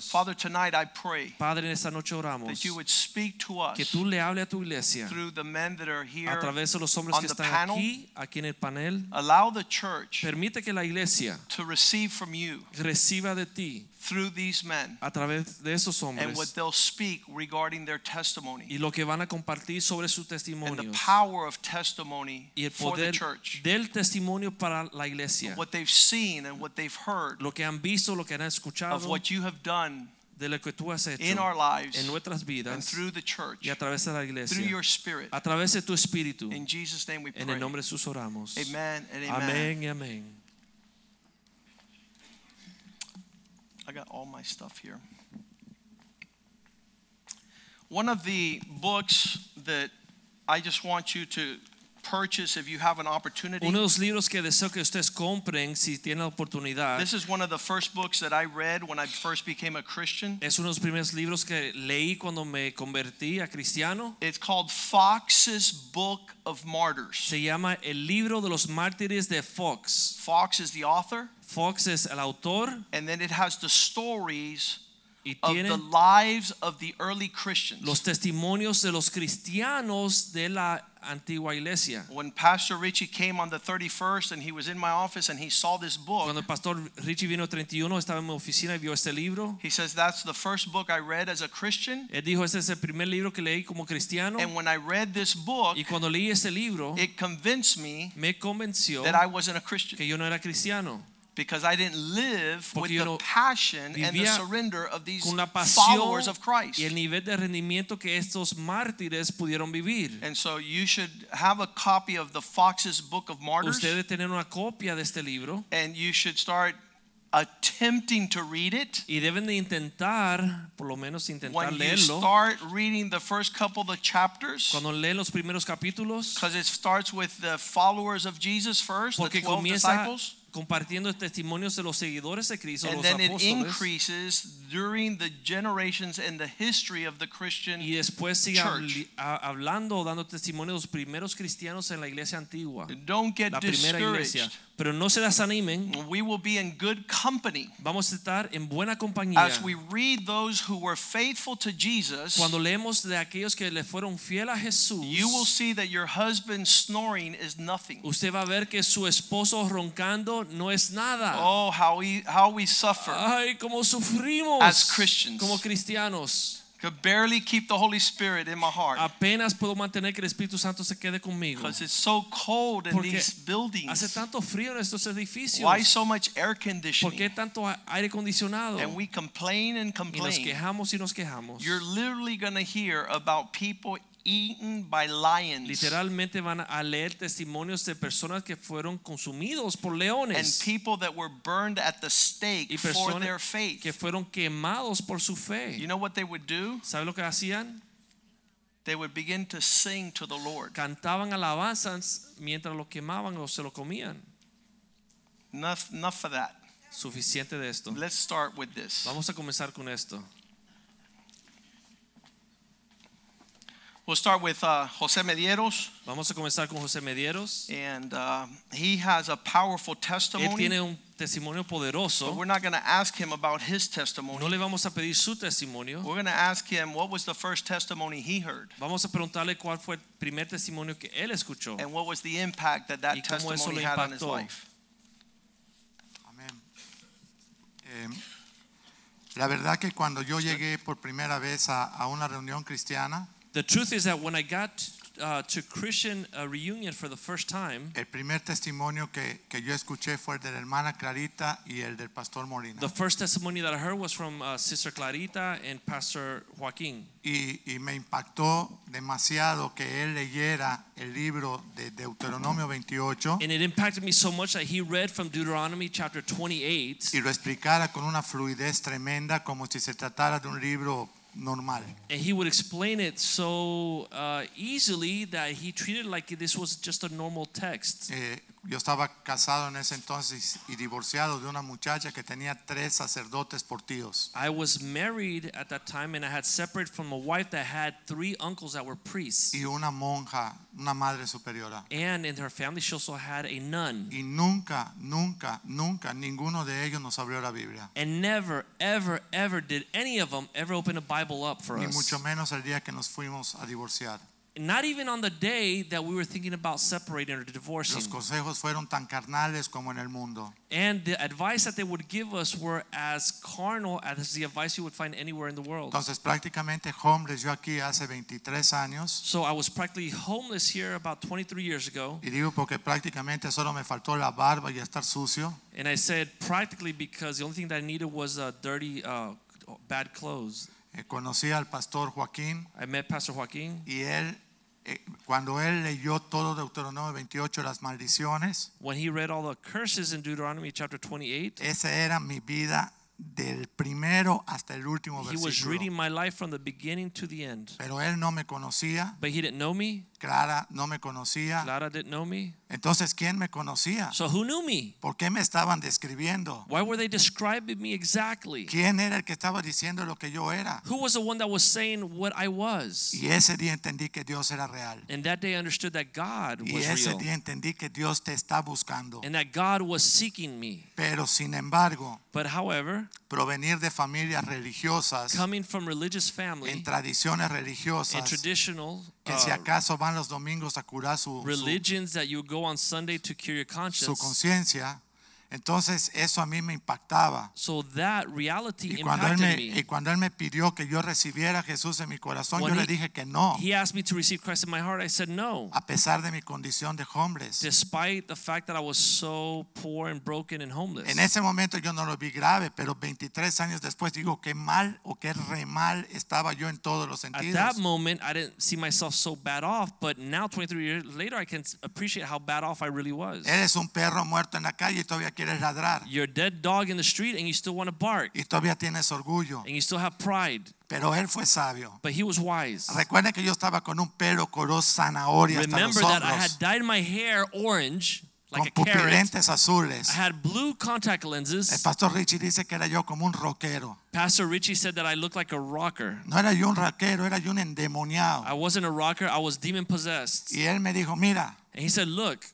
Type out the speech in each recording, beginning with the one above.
Father, tonight I pray Padre, en esta noche oramos that you would speak to us que tú le hable a tu iglesia through the men that are a here. través de los hombres on que the están panel. aquí, aquí en el panel. Allow the church Permite que la iglesia to receive from you reciba de ti through these men a través de esos and what they'll speak regarding their testimony y lo que van a compartir sobre sus and the power of testimony y el for the church. del testimonio para la iglesia. What they've seen and what they've heard Lo que han visto, lo que han of what you have done de lo que tú has hecho in our lives en nuestras and through the church, y a través de la through iglesia. your spirit. A través de tu espíritu. In Jesus' name we En pray. el nombre de Jesús oramos. Amen and amen. Amén y amén. I got all my stuff here. One of the books that I just want you to purchase if you have an opportunity. Uno de los libros que deseo que ustedes compren si tienen la oportunidad This is one of the first books that I read when I first became a Christian. es uno de los primeros libros que leí cuando me convertí a cristiano. It's called Fox's Book of Martyrs. Se llama El libro de los mártires de Fox. Fox is the author, Fox es el autor and then it has the stories of the lives of the early Christians. los testimonios de los cristianos de la antigua iglesia. When Pastor Richie came on the 31st and he was in my office and he saw this book, Cuando pastor Richie vino 31 estaba en mi oficina y vio este libro. he says, That's the first book I read as a Christian. Él dijo, este es el primer libro que leí como cristiano. And when I read this book, Y cuando leí este libro, it convinced me me convenció that I wasn't a Christian que yo no era cristiano. Because I didn't live with Porque the no passion and the surrender of these con la pasión followers of Christ. y el nivel de rendimiento que estos mártires pudieron vivir. And so you should have a copy of the Fox's Book of Martyrs Usted debe tener una copia de este libro and you should start attempting to read it. y deben de intentar, por lo menos intentar When you start reading the first couple of the chapters, Cuando leen los primeros capítulos, because it starts with the followers of Jesus first, the porque 12 comienza disciples. Compartiendo testimonios de los seguidores de Cristo, And los then it increases during the generations and the history of the Christian y después sigue church. hablando dando testimonio de los primeros cristianos en la iglesia antigua, Don't get la primera iglesia. Pero no se desanimen, We will be in good company vamos a estar en buena compañía. as we read those who were faithful to Jesus. Cuando leemos de aquellos que le fueron fiel a Jesús, You will see that your husband snoring is nothing. usted va a ver que su esposo roncando no es nada. Oh, how we how we suffer. Ay, como sufrimos As Christians. como cristianos. Could barely keep the Holy Spirit in my heart Apenas puedo mantener que el Espíritu Santo se quede conmigo. because it's so cold in Porque these Hace buildings. tanto frío en estos edificios. Why so much air conditioning? ¿Por qué tanto aire acondicionado? And we complain and complain. Y nos quejamos y nos quejamos. You're literally going to hear about people eaten by lions Literalmente van a leer testimonios de personas que fueron consumidos por leones. and people that were burned at the stake y for their faith. que fueron quemados por su fe. You know what they would do? ¿Sabe lo que hacían? They would begin to sing to the Lord. Cantaban alabanzas mientras lo quemaban o se lo comían. Enough, enough of that. Suficiente de esto. Let's start with this. Vamos a comenzar con esto. We'll start with uh, Jose Medieros, Vamos a comenzar con José Medieros. and uh, he has a powerful testimony. Él tiene un testimonio But poderoso. we're not going to ask him about his testimony. No le vamos a pedir su testimonio. We're going to ask him what was the first testimony he heard, Vamos a preguntarle cuál fue el primer testimonio que él escuchó. and what was the impact that that Y cómo testimony had on his life. Amén. Eh, la verdad que cuando yo llegué por primera vez a, a una reunión cristiana, The truth is that when I got uh, to Christian uh, reunion for the first time, el primer testimonio que, que yo escuché fue el de la hermana Clarita y el del pastor Molina. the first testimony that I heard was from uh, Sister Clarita and Pastor Joaquin. Y, y me impactó demasiado que él leyera el libro de Deuteronomio 28 And it impacted me so much that he read from Deuteronomy chapter 28 y lo explicara con una fluidez tremenda como si se tratara de un libro normal. And he would explain it so uh, easily that he treated it like this was just a normal text. Eh, yo estaba casado en ese entonces y divorciado de una muchacha que tenía tres sacerdotes por tíos. I was married at that time and I had separated from a wife that had three uncles that were priests. y una monja, una madre superiora. And in her family, she also had a nun. Y nunca, nunca, nunca ninguno de ellos nos abrió la Biblia. And never, ever, ever did any of them ever open a Bible up for Ni us. mucho menos el día que nos fuimos a divorciar. Not even on the day that we were thinking about separating or divorcing. Los consejos fueron tan carnales como en el mundo. And the advice that they would give us were as carnal as the advice you would find anywhere in the world. Entonces prácticamente homeless yo aquí hace 23 años. So I was practically homeless here about 23 years ago. Y digo porque prácticamente solo me faltó la barba y estar sucio. And I said practically because the only thing that I needed was uh, dirty, uh, bad clothes. Eh, conocí al pastor Joaquín I met Pastor Joaquin. y él, eh, cuando él leyó todo Deuteronomio 28, las maldiciones, When he read all the curses in Deuteronomy chapter 28, esa era mi vida del primero hasta el último he was versículo. reading my life from the beginning to the end. Pero él no me conocía, But he didn't know me. Clara no me conocía. Clara didn't know me. Entonces, ¿quién me conocía? So who knew me? ¿Por qué me estaban describiendo? Why were they describing me exactly? ¿Quién era el que estaba diciendo lo que yo era? Who was the one that was saying what I was? Y ese día entendí que Dios era real. And that day I understood that God Y was ese real. día entendí que Dios te está buscando. And that God was seeking me. Pero sin embargo, But however, provenir de familias religiosas, coming from religious en family tradiciones and religiosas, traditional que si uh, acaso van los domingos a curar su, su, religions that you go on Sunday to cure your su conscience. conciencia, entonces eso a mí me impactaba. So that reality Y cuando, él me, me. y cuando él me pidió que yo recibiera a Jesús en mi corazón, When yo le he- dije que no, He asked me to receive Christ in my heart. I said no. a pesar de mi condición de homeless. Despite the fact that I was so poor and broken and homeless. En ese momento yo no lo vi grave, pero 23 años después digo que mal o que re mal estaba yo en todos los At sentidos. that moment, I didn't see myself so bad off, but now, 23 years later, I can appreciate how bad off I really was. Eres un perro muerto en la calle y todavía quieres ladrar. You're a dead dog in the street and you still want to bark Y todavía tienes orgullo. and you still have pride, Pero él fue sabio. but he was wise. Recuerden que yo estaba con un pelo color zanahoria hasta los Remember that I had dyed my hair orange, like Con a carrot. pupilentes azules. I had blue contact El lenses. pastor Richie dice que era yo como un rockero. Pastor Richie said that I looked like a rocker. No era yo un rockero, era yo un endemoniado. I wasn't a rocker, I was demon possessed. Y él me dijo, mira, And he said, Look,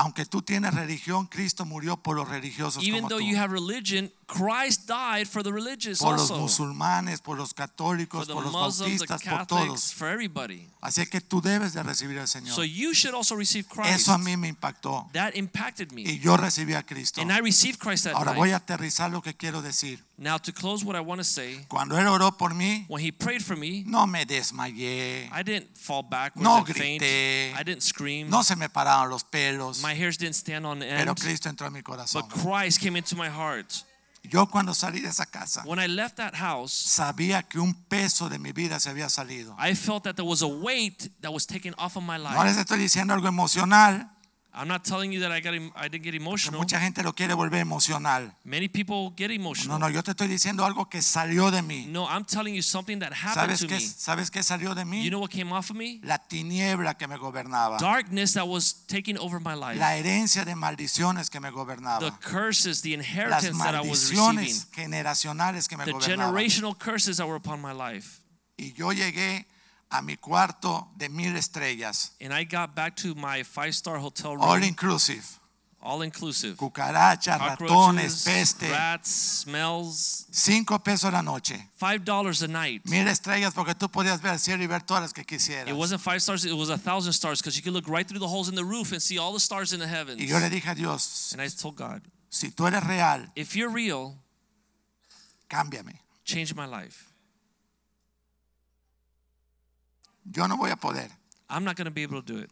aunque tú tienes religión, Cristo murió por los religiosos even como though tú. you have religion, Christ died for the religious por los also. musulmanes, por los For católicos, the por los Muslims, the bautistas, por Catholics, todos. for everybody. Así que tú debes de recibir al Señor. So you should also receive Christ. Eso a mí me impactó. That impacted me. Y yo recibí a Cristo. And I received Christ that Ahora night. voy a aterrizar lo que quiero decir. Now to close what I want to say, Cuando Él oró por mí, when he prayed for me, no me desmayé. I didn't fall backwards No and faint. grité. I didn't scream. No se me pararon los pelos. My hairs didn't stand on Pero end. Cristo entró en mi corazón. But Christ came into my heart. Yo cuando salí de esa casa, When I left that house, sabía que un peso de mi vida se había salido. I felt that there was a weight that was taken off of my No life. les estoy diciendo algo emocional. I'm not telling you that I got I didn't get emotional. mucha gente lo quiere volver emocional. Many people get No, emotional. no, yo te estoy diciendo algo que salió de mí. No, I'm telling you something that happened ¿Sabes to qué, me. ¿Sabes qué salió de mí? You know what came off of me? La tiniebla que me gobernaba. Darkness that was taking over my life. La herencia de maldiciones que me The curses, the Las inheritance that I was receiving. generacionales que me The gobernaban. generational curses that were upon my life. Y yo llegué a mi cuarto de mil estrellas. And I got back to my five star hotel room, All inclusive. all inclusive. Cucarachas, ratones, peste. rats, smells. Cinco pesos la noche. Five dollars a night. Mil estrellas porque tú podías ver el cielo y ver todas las que quisieras. It wasn't five stars, it was a thousand stars because you could look right through the holes in the roof and see all the stars in the heavens. Y yo le dije a Dios, And I told God, si tú eres real, if you're real, cámbiame. change my life. Yo no voy a poder. I'm not going to be able to do it.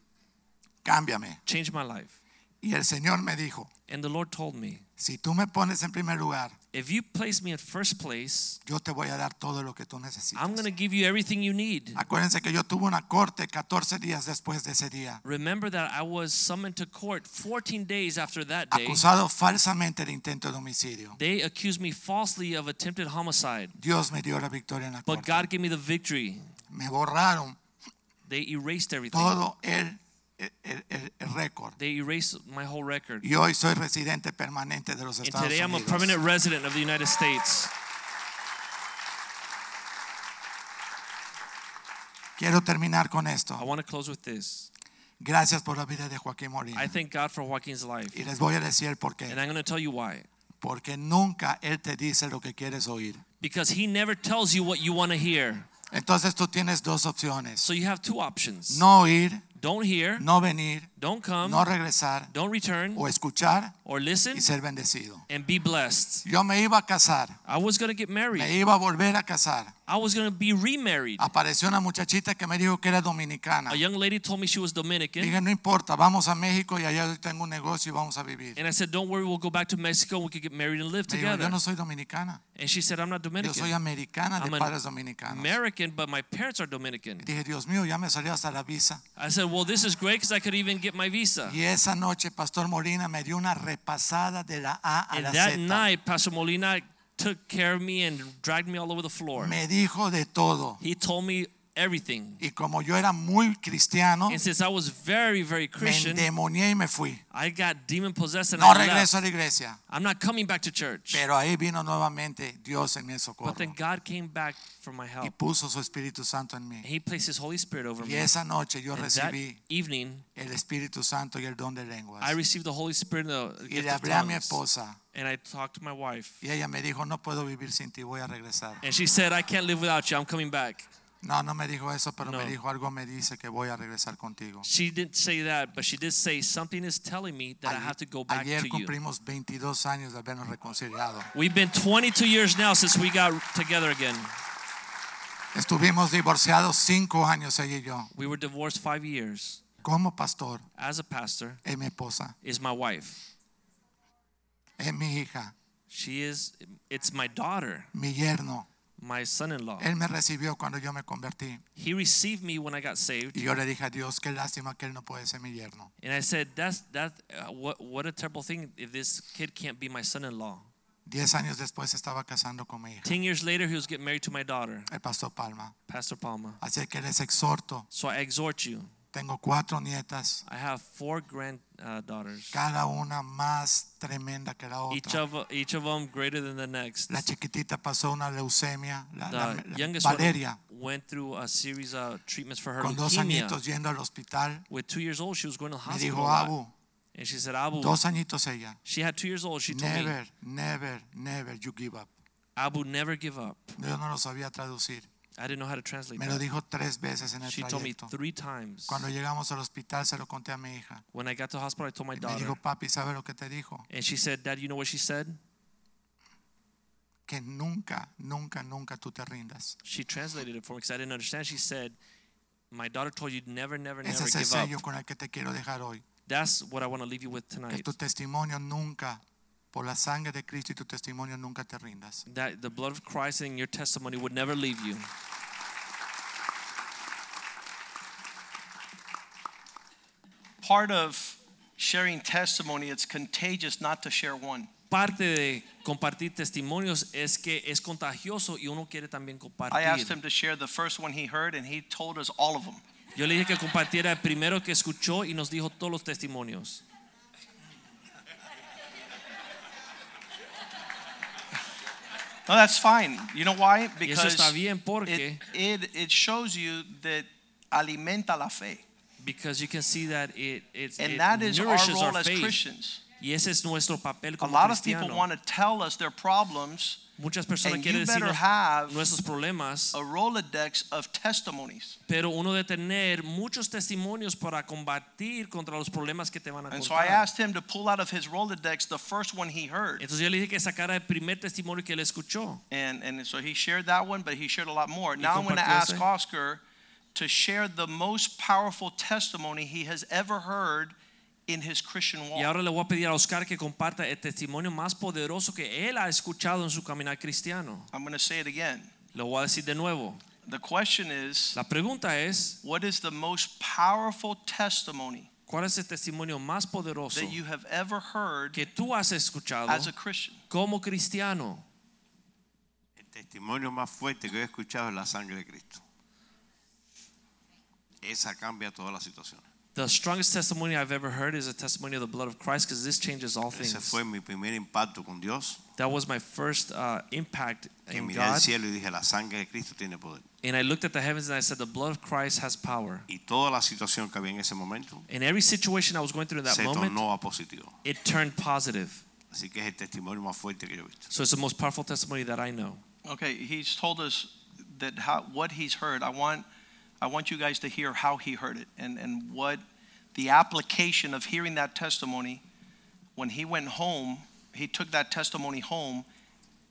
Cámbiame. Change my life. Y el Señor me dijo, And the Lord told me, si tú me pones en primer lugar, If you place me in first place, yo te voy a dar todo lo que tú necesitas. I'm going to give you everything you need. Acuérdense que yo tuve una corte 14 días después de ese día, Remember that I was summoned to court 14 days after that day. acusado falsamente de intento de homicidio. They accused me falsely of attempted homicide, Dios me dio la victoria en la but corte. God gave me the victory. Me borraron They erased everything. todo el, el, el- el récord. They erased my whole record. Y hoy soy residente permanente de los And Estados today I'm a Unidos. permanent resident of the United States. Quiero terminar con esto. I want to close with this. Gracias por la vida de Joaquín Molina. I thank God for Joaquin's life. Y les voy a decir por And qué. I'm going to tell you why. Porque nunca Él te dice lo que quieres oír. Because he never tells you what you want to hear. Entonces tú tienes dos opciones. So you have two options. No oír, Don't hear, no venir, don't come, no regresar don't return, o escuchar or listen y ser bendecido. and be blessed. Yo me iba a casar, I was going to get me married. iba a volver a casar. I was going to be remarried. Apareció una muchachita que me dijo que era dominicana. A young lady told me she was Dominican. Dije, no importa, vamos a México y allá tengo un negocio y vamos a vivir. And I said, Don't worry, we'll go back to Mexico. and We can get married and live Me dijo, yo together. no soy dominicana, And she said, I'm not yo soy Dominican. americana de I'm padres dominicanos. American, but my parents are Dominican. Dije, Dios mío, ya me salió hasta la visa. I said, Well, this is great because I could even get my visa. Y esa noche, Pastor Molina me dio una repasada de la A a And la that Z. night, Pastor Molina took care of me and dragged me all over the floor. Me dijo de todo. He told me everything. Y como yo era muy cristiano, And since I was very, very me Christian, endemonié y me fui. I got demon possessed and No I left. regreso a la iglesia. I'm not coming back to church. Pero ahí vino nuevamente Dios en mi But then God came back for my Y help. puso su Espíritu Santo en mí. And He placed His Holy Spirit over Y me. esa noche yo And that evening, el Espíritu Santo y el don de lenguas. I received the Holy Spirit and the Y gift le of a mi esposa. And I talked to my wife. Y ella me dijo, no puedo vivir sin ti, voy a regresar. And she said, I can't live without you. I'm coming back. No, no me dijo eso, pero No. me dijo, algo me dice que voy a regresar contigo. She didn't say that, but she did say something is telling me that I have to go back Ayer to you. cumplimos 22 años de habernos reconciliado. We've been 22 years now since we got together again. Estuvimos divorciados cinco años ella y yo. We were divorced five years. Como pastor, As a pastor, es mi esposa, is my wife. es mi hija, She is, it's my daughter, mi yerno. My son in law. Él me recibió cuando yo me convertí. He received me when I got saved. Y yo le dije a Dios, qué lástima que él no puede ser mi yerno. And I said, that's, that, uh, what, what a terrible thing if this kid can't be my son in law. Diez años después estaba casando con mi hija, 10 years later, he was getting married to my daughter, el pastor Palma. Pastor Palma. Así que les exhorto. So I exhort you. Tengo cuatro nietas, I have four granddaughters, cada una más tremenda que la each otra. of, each of them greater than the next. La chiquitita pasó una leucemia, la, The la- youngest Valeria, one went through a series of treatments for her con dos leukemia. añitos yendo al hospital. With two years old, she was going to the Me hospital. dijo. Abu, And she said, Abu, dos añitos ella. she had two years old. She told me, Never, never, never you give up. Abu, never give up. Yo no lo sabía traducir. I didn't know how to translate Me lo that. dijo tres veces en el She told me trayecto. three times. Cuando llegamos al hospital se lo conté a mi hija. When I got to the hospital, I told my Y me daughter. dijo, papi, ¿sabe lo que te dijo? And she said, Dad, you know what she said? Que nunca, nunca, nunca tú te rindas. She translated it for me because I didn't understand. She said, My daughter told you never, never, Ese never es el give up. sello con el que te quiero dejar hoy. That's what I want to leave you with Que tonight. tu testimonio nunca, por la sangre de Cristo y tu testimonio nunca te rindas. That the blood of Christ and your testimony would never leave you. Part of sharing testimony, it's contagious not to share one. Parte de compartir testimonios es que es contagioso y uno quiere también I asked compartir. him to share the first one he heard, and he told us all of them. Yo le dije que compartiera el primero que escuchó y nos dijo todos los testimonios. No, that's fine. You know why? Y eso Because está bien it, porque it, it shows you that alimenta la fe. because you can see that it it, And it that is our role our as. Christians. Y ese es nuestro papel A como lot of people want to tell us their problems, Muchas personas and quieren you better decirnos have nuestros problemas, a Rolodex of testimonies. pero uno debe tener muchos testimonios para combatir contra los problemas que te van a And so I asked him to pull out of his Rolodex the first one he heard. Entonces yo le dije que sacara el primer testimonio que él escuchó. And, and so he shared that one, but he shared a lot more. Now I'm going to ask. Oscar to share the most powerful testimony he has ever heard in his Christian Y walk. ahora le voy a pedir a Oscar que comparta el testimonio más poderoso que él ha escuchado en su caminar cristiano. I'm going to say it again. Lo voy a decir de nuevo. The question is La pregunta es, what is the most powerful testimony ¿cuál es el testimonio más poderoso that you have ever heard que tú has escuchado as a Christian? como cristiano? El testimonio más fuerte que he escuchado es la sangre de Cristo. Esa cambia todas las situaciones. The strongest testimony I've ever heard is a testimony of the blood of Christ because this changes all Ese things. fue mi primer impacto con Dios. That was my first uh, impact Que in miré al God. cielo y dije, la sangre de Cristo tiene poder. And I looked at the heavens and I said, the blood of Christ has power. Y toda la situación que había en ese momento In every situation I was going through in that se moment, tornó a positivo. it turned positive. Así que es el testimonio más fuerte que yo he visto. So it's the most powerful testimony that I know. Okay, he's told us that how, what he's heard. I want, I want you guys to hear how he heard it and, and what the application of hearing that testimony. When he went home, he took that testimony home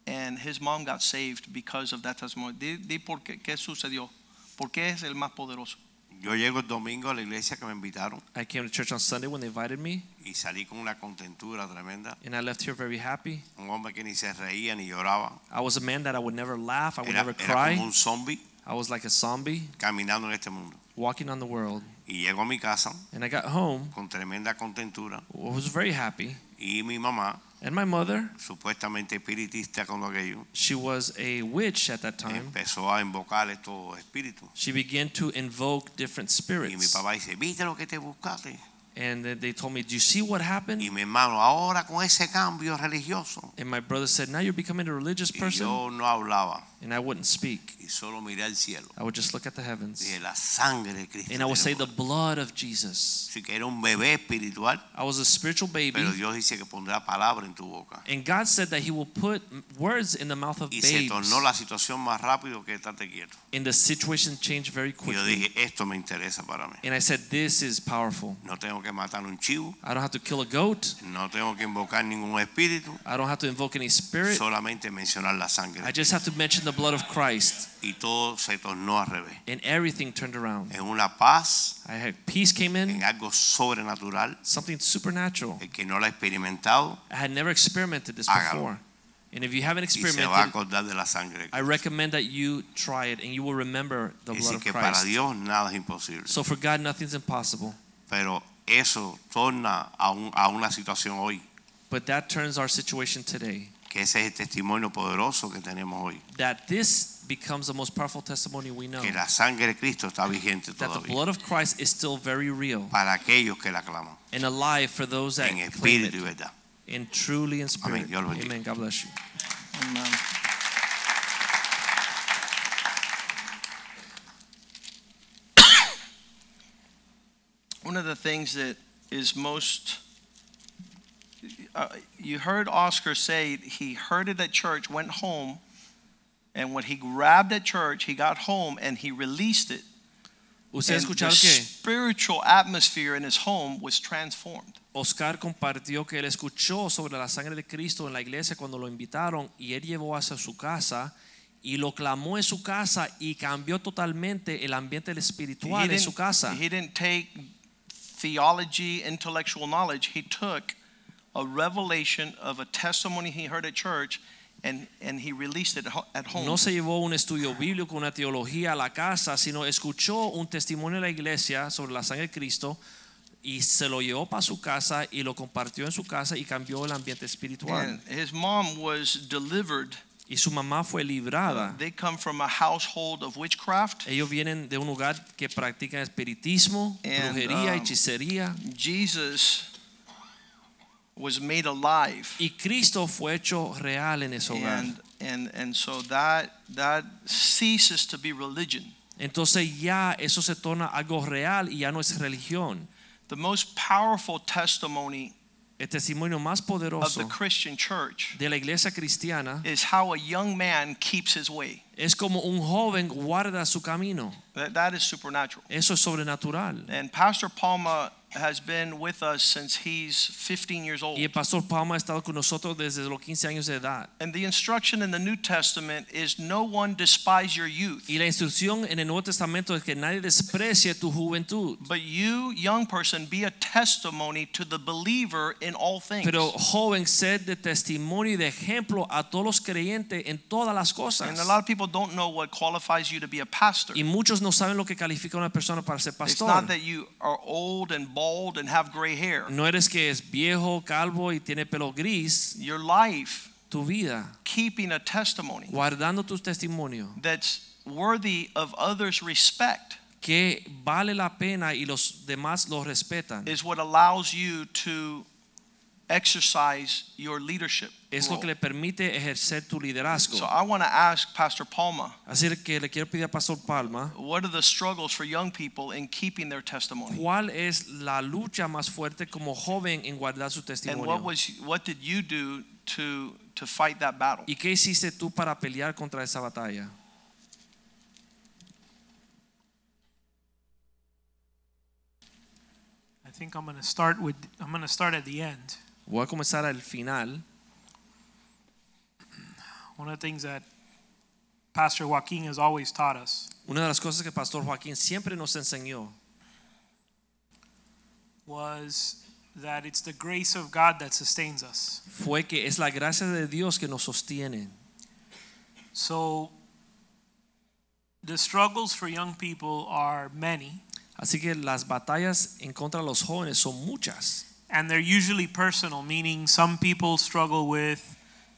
and his mom got saved because of that testimony. Di, di por qué, qué sucedió. ¿Por qué es el más poderoso? Yo llego el domingo a la iglesia que me invitaron I came to church on Sunday when they invited me, y salí con una contentura tremenda. and I left here very happy. Un hombre que ni se reía ni lloraba. I was a man that I would never laugh, I would Era, never era como cry. un zombie I was like a zombie caminando en este mundo. walking on the world. Y llego a mi casa And I got home, con tremenda contentura I was very happy. y mi mamá, And my mother, supuestamente espiritista con aquello, she was a witch at that time. empezó a invocar estos espíritus. She began to invoke different Y mi spirits. papá dice, ¿viste lo que te buscaste? And they told me, Do you see what happened? Y mi hermano, ahora con ese cambio religioso. And my brother said, Now you're becoming a religious Y person? yo no hablaba And I wouldn't speak. y solo miré al cielo. I would just look at the heavens. Dije, la sangre de Cristo. And I would say, The blood of Jesus. Así que era un bebé espiritual, I was a spiritual baby. pero Dios dice que pondrá palabra en tu boca. And God said that He will put words in the mouth of Y se tornó la situación más rápido que estate quieto. And the situation changed very Y yo quickly. dije, esto me interesa para mí. And I said, This is powerful. No tengo que matar un chivo, I don't have to kill a goat. no tengo que invocar ningún espíritu, I don't have to invoke any spirit. solamente mencionar la sangre. I just have to mention the blood of Christ. Y todo se tornó al revés. And everything turned around. En una paz, I had peace came in, en algo sobrenatural. something supernatural. El que no ha experimentado I had never experimented this Hágalo. before. And if you haven't y se va a experimented, acordar de la sangre. de I recommend that you try it and you will remember the blood of que para Christ. Dios nada es. So for God, nothing's impossible. Pero eso torna a, un- a una situación hoy, But that turns our situation today. que ese es el testimonio poderoso que tenemos hoy. That this becomes the most powerful testimony we know. Que la sangre de Cristo está vigente That the blood of Christ is still very real Para aquellos que la claman. and alive for those that En claim espíritu y verdad. And truly in spirit. Amén. Dios. Amen. God bless you. Amen. One of the things that is most, uh, you heard Oscar say he heard it at church, went home, and when he grabbed at church, he got home and he released it. Ustedes And the que spiritual atmosphere in his home was transformed. Oscar compartió que él escuchó sobre la sangre de Cristo en la iglesia cuando lo invitaron y él llevó hacia su casa y lo clamó en su casa y cambió totalmente el ambiente espiritual en su casa. he didn't take theology, intellectual knowledge. He took a revelation of a testimony he heard at church and, and he released it at home. No se llevó un estudio bíblico, una teología a la casa, sino escuchó un testimonio en la iglesia sobre la sangre de Cristo y se lo llevó para su casa y lo compartió en su casa y cambió el ambiente espiritual. and his mom was delivered. Y su mamá fue librada. They come from a household of witchcraft. Ellos vienen de un lugar que practican espiritismo, And, brujería, um, hechicería. Jesus was made alive. Y Cristo fue hecho real en ese hogar. And, and, and so that, that ceases to be religion. Entonces ya eso se torna algo real y ya no es religión. The most powerful testimony El testimonio más of the poderoso Christian church de la iglesia cristiana is how a young man keeps his way. es como un joven guarda su camino. That, that is supernatural. Eso es sobrenatural. And Pastor Palma has been with us since he's 15 years old. Y el pastor Palma ha estado con nosotros desde los 15 años de edad. And the instruction in the New Testament is no one despise your youth. Y la instrucción en el Nuevo Testamento es que nadie desprecie tu juventud. But you, young person, be a testimony to the believer in all things. Pero joven, sed de testimonio y de ejemplo a todos los creyentes en todas las cosas. and a lot of people don't know what qualifies you to be a pastor. Y muchos no saben lo que califica a una persona para ser pastor. It's not that you are old and bald and have gray hair. No eres que es viejo, calvo y tiene pelo gris. Your life, Tu vida, keeping a testimony guardando tu testimonio, that's worthy of others' respect, que vale la pena y los demás lo respetan. is what allows you to exercise your leadership. Es lo que le permite ejercer tu liderazgo. So I want to ask Pastor Palma, Así que le quiero pedir a Pastor Palma, what are the struggles for young people in keeping their testimony? ¿cuál es la lucha más fuerte como joven en guardar su And what testimonio? was what did you do to to fight that battle? ¿Y qué hiciste tú para pelear contra esa batalla? I think I'm going to start with I'm going to start at the end. Voy a comenzar al final. One of the things that Pastor Joaquin has always taught us Una de las cosas que Pastor Joaquín siempre nos enseñó was that it's the grace of God that sustains us. fue que es la gracia de Dios que nos sostiene. So the struggles for young people are many Así que las batallas en contra de los jóvenes son muchas. and they're usually personal, meaning some people struggle with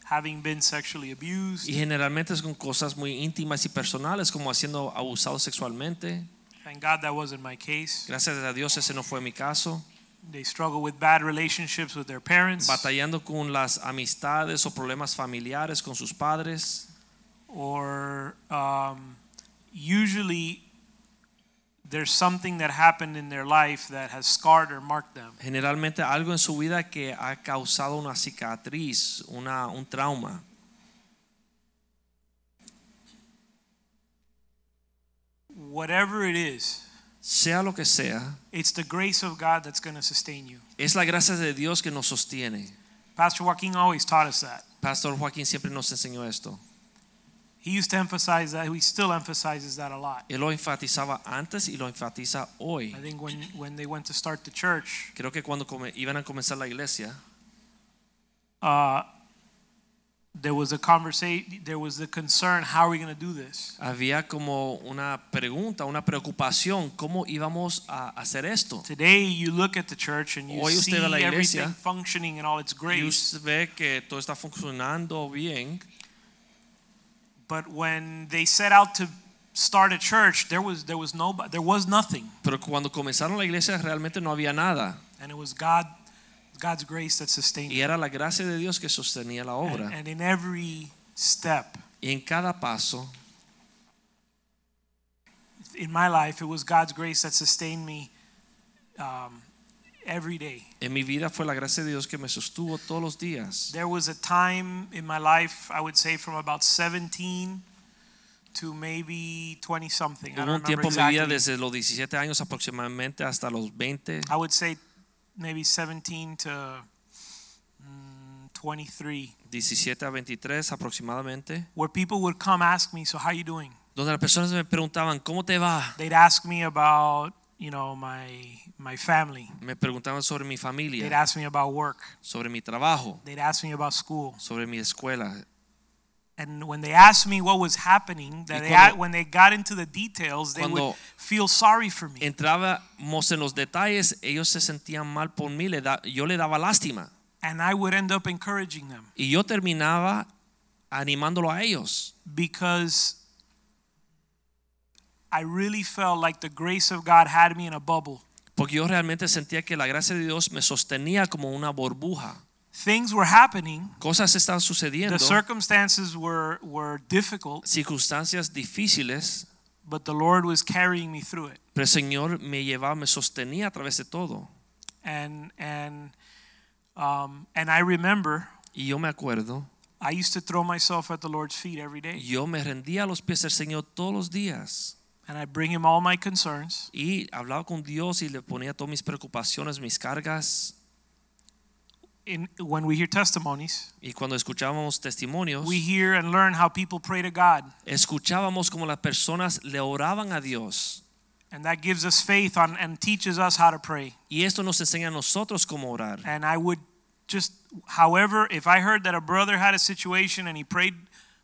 having been sexually abused. Y generalmente es con cosas muy íntimas y personales como siendo abusados sexualmente. Thank God that wasn't my case. Gracias a Dios ese no fue mi caso. They struggle with bad relationships with their parents Batallando con las amistades o problemas familiares con sus padres. or um, usually there's something that happened in their life that has scarred or marked them. Generalmente algo en su vida que ha causado una cicatriz, una, un trauma. Whatever it is, Sea lo que sea, it's the grace of God that's going to sustain you. es la gracia de Dios que nos sostiene. Pastor Joaquin always taught us that. Pastor Joaquín siempre nos enseñó esto. He used to emphasize that. He still emphasizes that a lot. Él lo enfatizaba antes y lo enfatiza hoy. I think when, when they went to start the church, Creo que cuando come- iban a comenzar la iglesia, uh, there was a conversation, there was the concern, how are we going to do this? había como una pregunta, una preocupación, ¿cómo íbamos a hacer esto? Today you look at the church and you Hoy see usted ve la iglesia everything functioning in all its Y grace. usted ve que todo está funcionando bien, But when they set out to start a church, there was there was no there was nothing, pero cuando comenzaron la iglesia realmente no había nada. and it was God God's grace that sustained. Y era la gracia de Dios que sostenía la And, obra. and in every step Y en cada paso, in my life, it was God's grace that sustained me um, every day. En mi vida fue la gracia de Dios que me sostuvo todos los días. There was a time in my life, I would say from about 17 to maybe 20 something. I Hubo un tiempo en mi vida desde los 17 años aproximadamente hasta los 20, I would say maybe 17 to mm, 23, 17 a 23 aproximadamente, where people would come ask me, "So how you doing?" donde las personas me preguntaban, ¿cómo te va? They'd ask me about, you know, my my family. Me preguntaban sobre mi familia. They'd ask me about work. sobre mi trabajo, They'd ask me about school. sobre mi escuela. And when they asked me what was happening, that they cuando- when they got into the details, they would feel sorry for me. Entrábamos en los detalles, ellos se sentían mal por mí, le da- yo le daba lástima. And I would end up encouraging them Y yo terminaba animándolo a ellos. because I really felt like the grace of God had me in a bubble. Porque yo realmente sentía que la gracia de Dios me sostenía como una burbuja. Things were happening, Cosas estaban sucediendo, the circumstances were were difficult, circunstancias difíciles, but the Lord was carrying me through it. pero el Señor me llevaba, me sostenía a través de todo. And and um, and I remember Y yo me acuerdo, I used to throw myself at the Lord's feet every day. yo me rendía a los pies del Señor todos los días. And I bring him all my concerns. y hablaba con Dios y le ponía todas mis preocupaciones, mis cargas. In, when we hear testimonies, Y cuando escuchábamos testimonios, we hear and learn how people pray to God. escuchábamos como las personas le oraban a Dios. And that gives us faith on, and teaches us how to pray. Y esto nos enseña a nosotros cómo orar. And I would just, however, if I heard that a brother had a situation and he prayed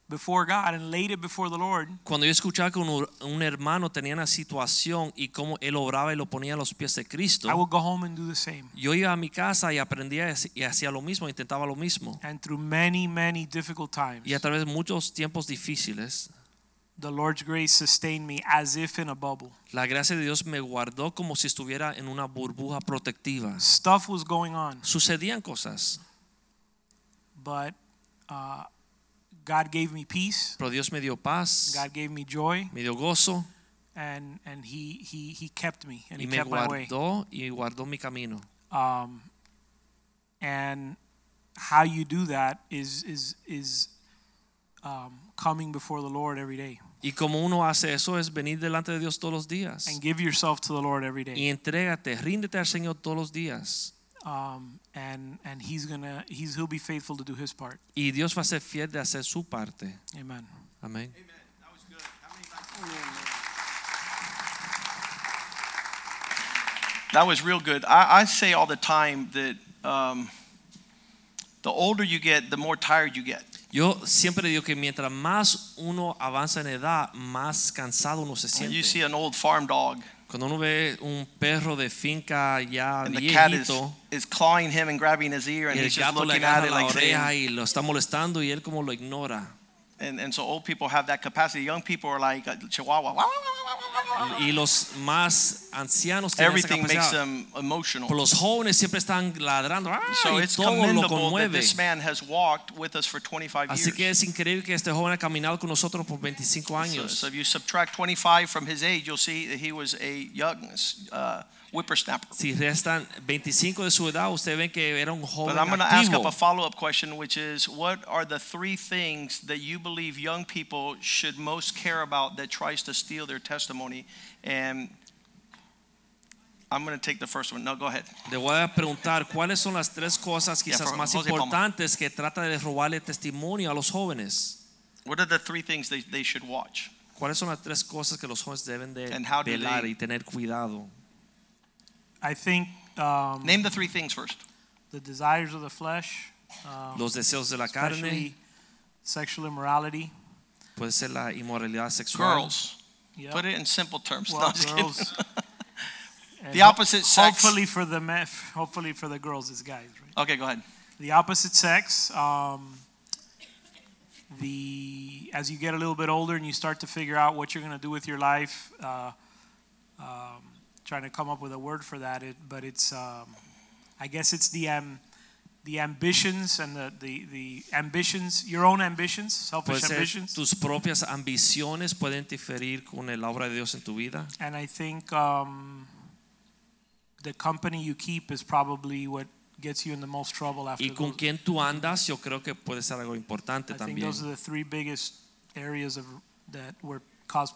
before God and laid it before the Lord, Cuando yo escuchaba que un, un hermano tenía una situación y cómo él oraba y lo ponía a los pies de Cristo, I would go home and do the same. yo iba a mi casa y aprendía y hacía lo mismo, intentaba lo mismo. And through many, many difficult times, Y a través de muchos tiempos difíciles, the Lord's grace sustained me as if in a bubble. la gracia de Dios me guardó como si estuviera en una burbuja protectiva. Stuff was going on, Sucedían cosas, but uh, God gave me peace. pero Dios me dio paz, God gave me joy, me dio gozo and and He He He kept me and y He me kept my way. guardó y guardó mi camino. Um, and how you do that is is is um, coming before the Lord every day Y como uno hace eso es venir delante de Dios todos los días. and give yourself to the Lord every day. Y entrégate, ríndete al Señor todos los días. Um, and and He's gonna He's He'll be faithful to do His part. Y Dios va a ser fiel de hacer su parte. Amen. Amén. That was real good. I, I say all the time that um, the older you get, the more tired you get. Yo siempre digo que mientras más uno avanza en edad, más cansado uno se When you siente. see an old farm dog Cuando uno ve un perro de finca ya and the cat is, viejito is clawing him and grabbing his ear and y el he's just gato le looking at agarra it la like saying, oreja y lo está molestando y él como lo ignora. And, and so old people have that capacity. Young people are like chihuahua. Wah, wah. Y los más ancianos tienen esa Everything makes capacidad. them emotional. Pero los jóvenes siempre están ladrando ¡ah! So y it's todo lo commendable that conmueve. this man has walked with us for 25 Así que years. es increíble que este joven ha caminado con nosotros por 25 So, años. so if you subtract 25 from his age, you'll see that he was a young uh, whippersnapper. Si restan 25 de su edad, usted ve que era un joven But I'm going to ask up a follow-up question, which is, what are the three things that you believe young people should most care about that tries to steal their testimony? And I'm going to take the first one. No, go ahead. Le voy a preguntar cuáles son las tres cosas quizás más Jose Palma. importantes que trata de robarle testimonio a los jóvenes. What are the three things they, they should watch? ¿Cuáles son las tres cosas que los jóvenes deben de And how do velar y tener cuidado? I think um, Name the three things first. the desires of the flesh, um, Los deseos de la carne, especially sexual immorality. puede ser la inmoralidad sexual. Girls. Yeah. Put it in simple terms. Well, I'm just kidding. girls. The opposite sex. Hopefully for the men, hopefully for the girls, it's guys. Right? Okay, go ahead. The opposite sex. Um, the as you get a little bit older and you start to figure out what you're going to do with your life. Uh, um, trying to come up with a word for that, it, but it's um, I guess it's the um, the ambitions and the, the the ambitions, your own ambitions, selfish Puede ser ambitions. tus propias ambiciones pueden diferir con la obra de Dios en tu vida. And I think um, the company you keep is probably what gets you in the most trouble after Y con those. quien tú andas, yo creo que puede ser algo importante I think those are the three biggest areas of that were cause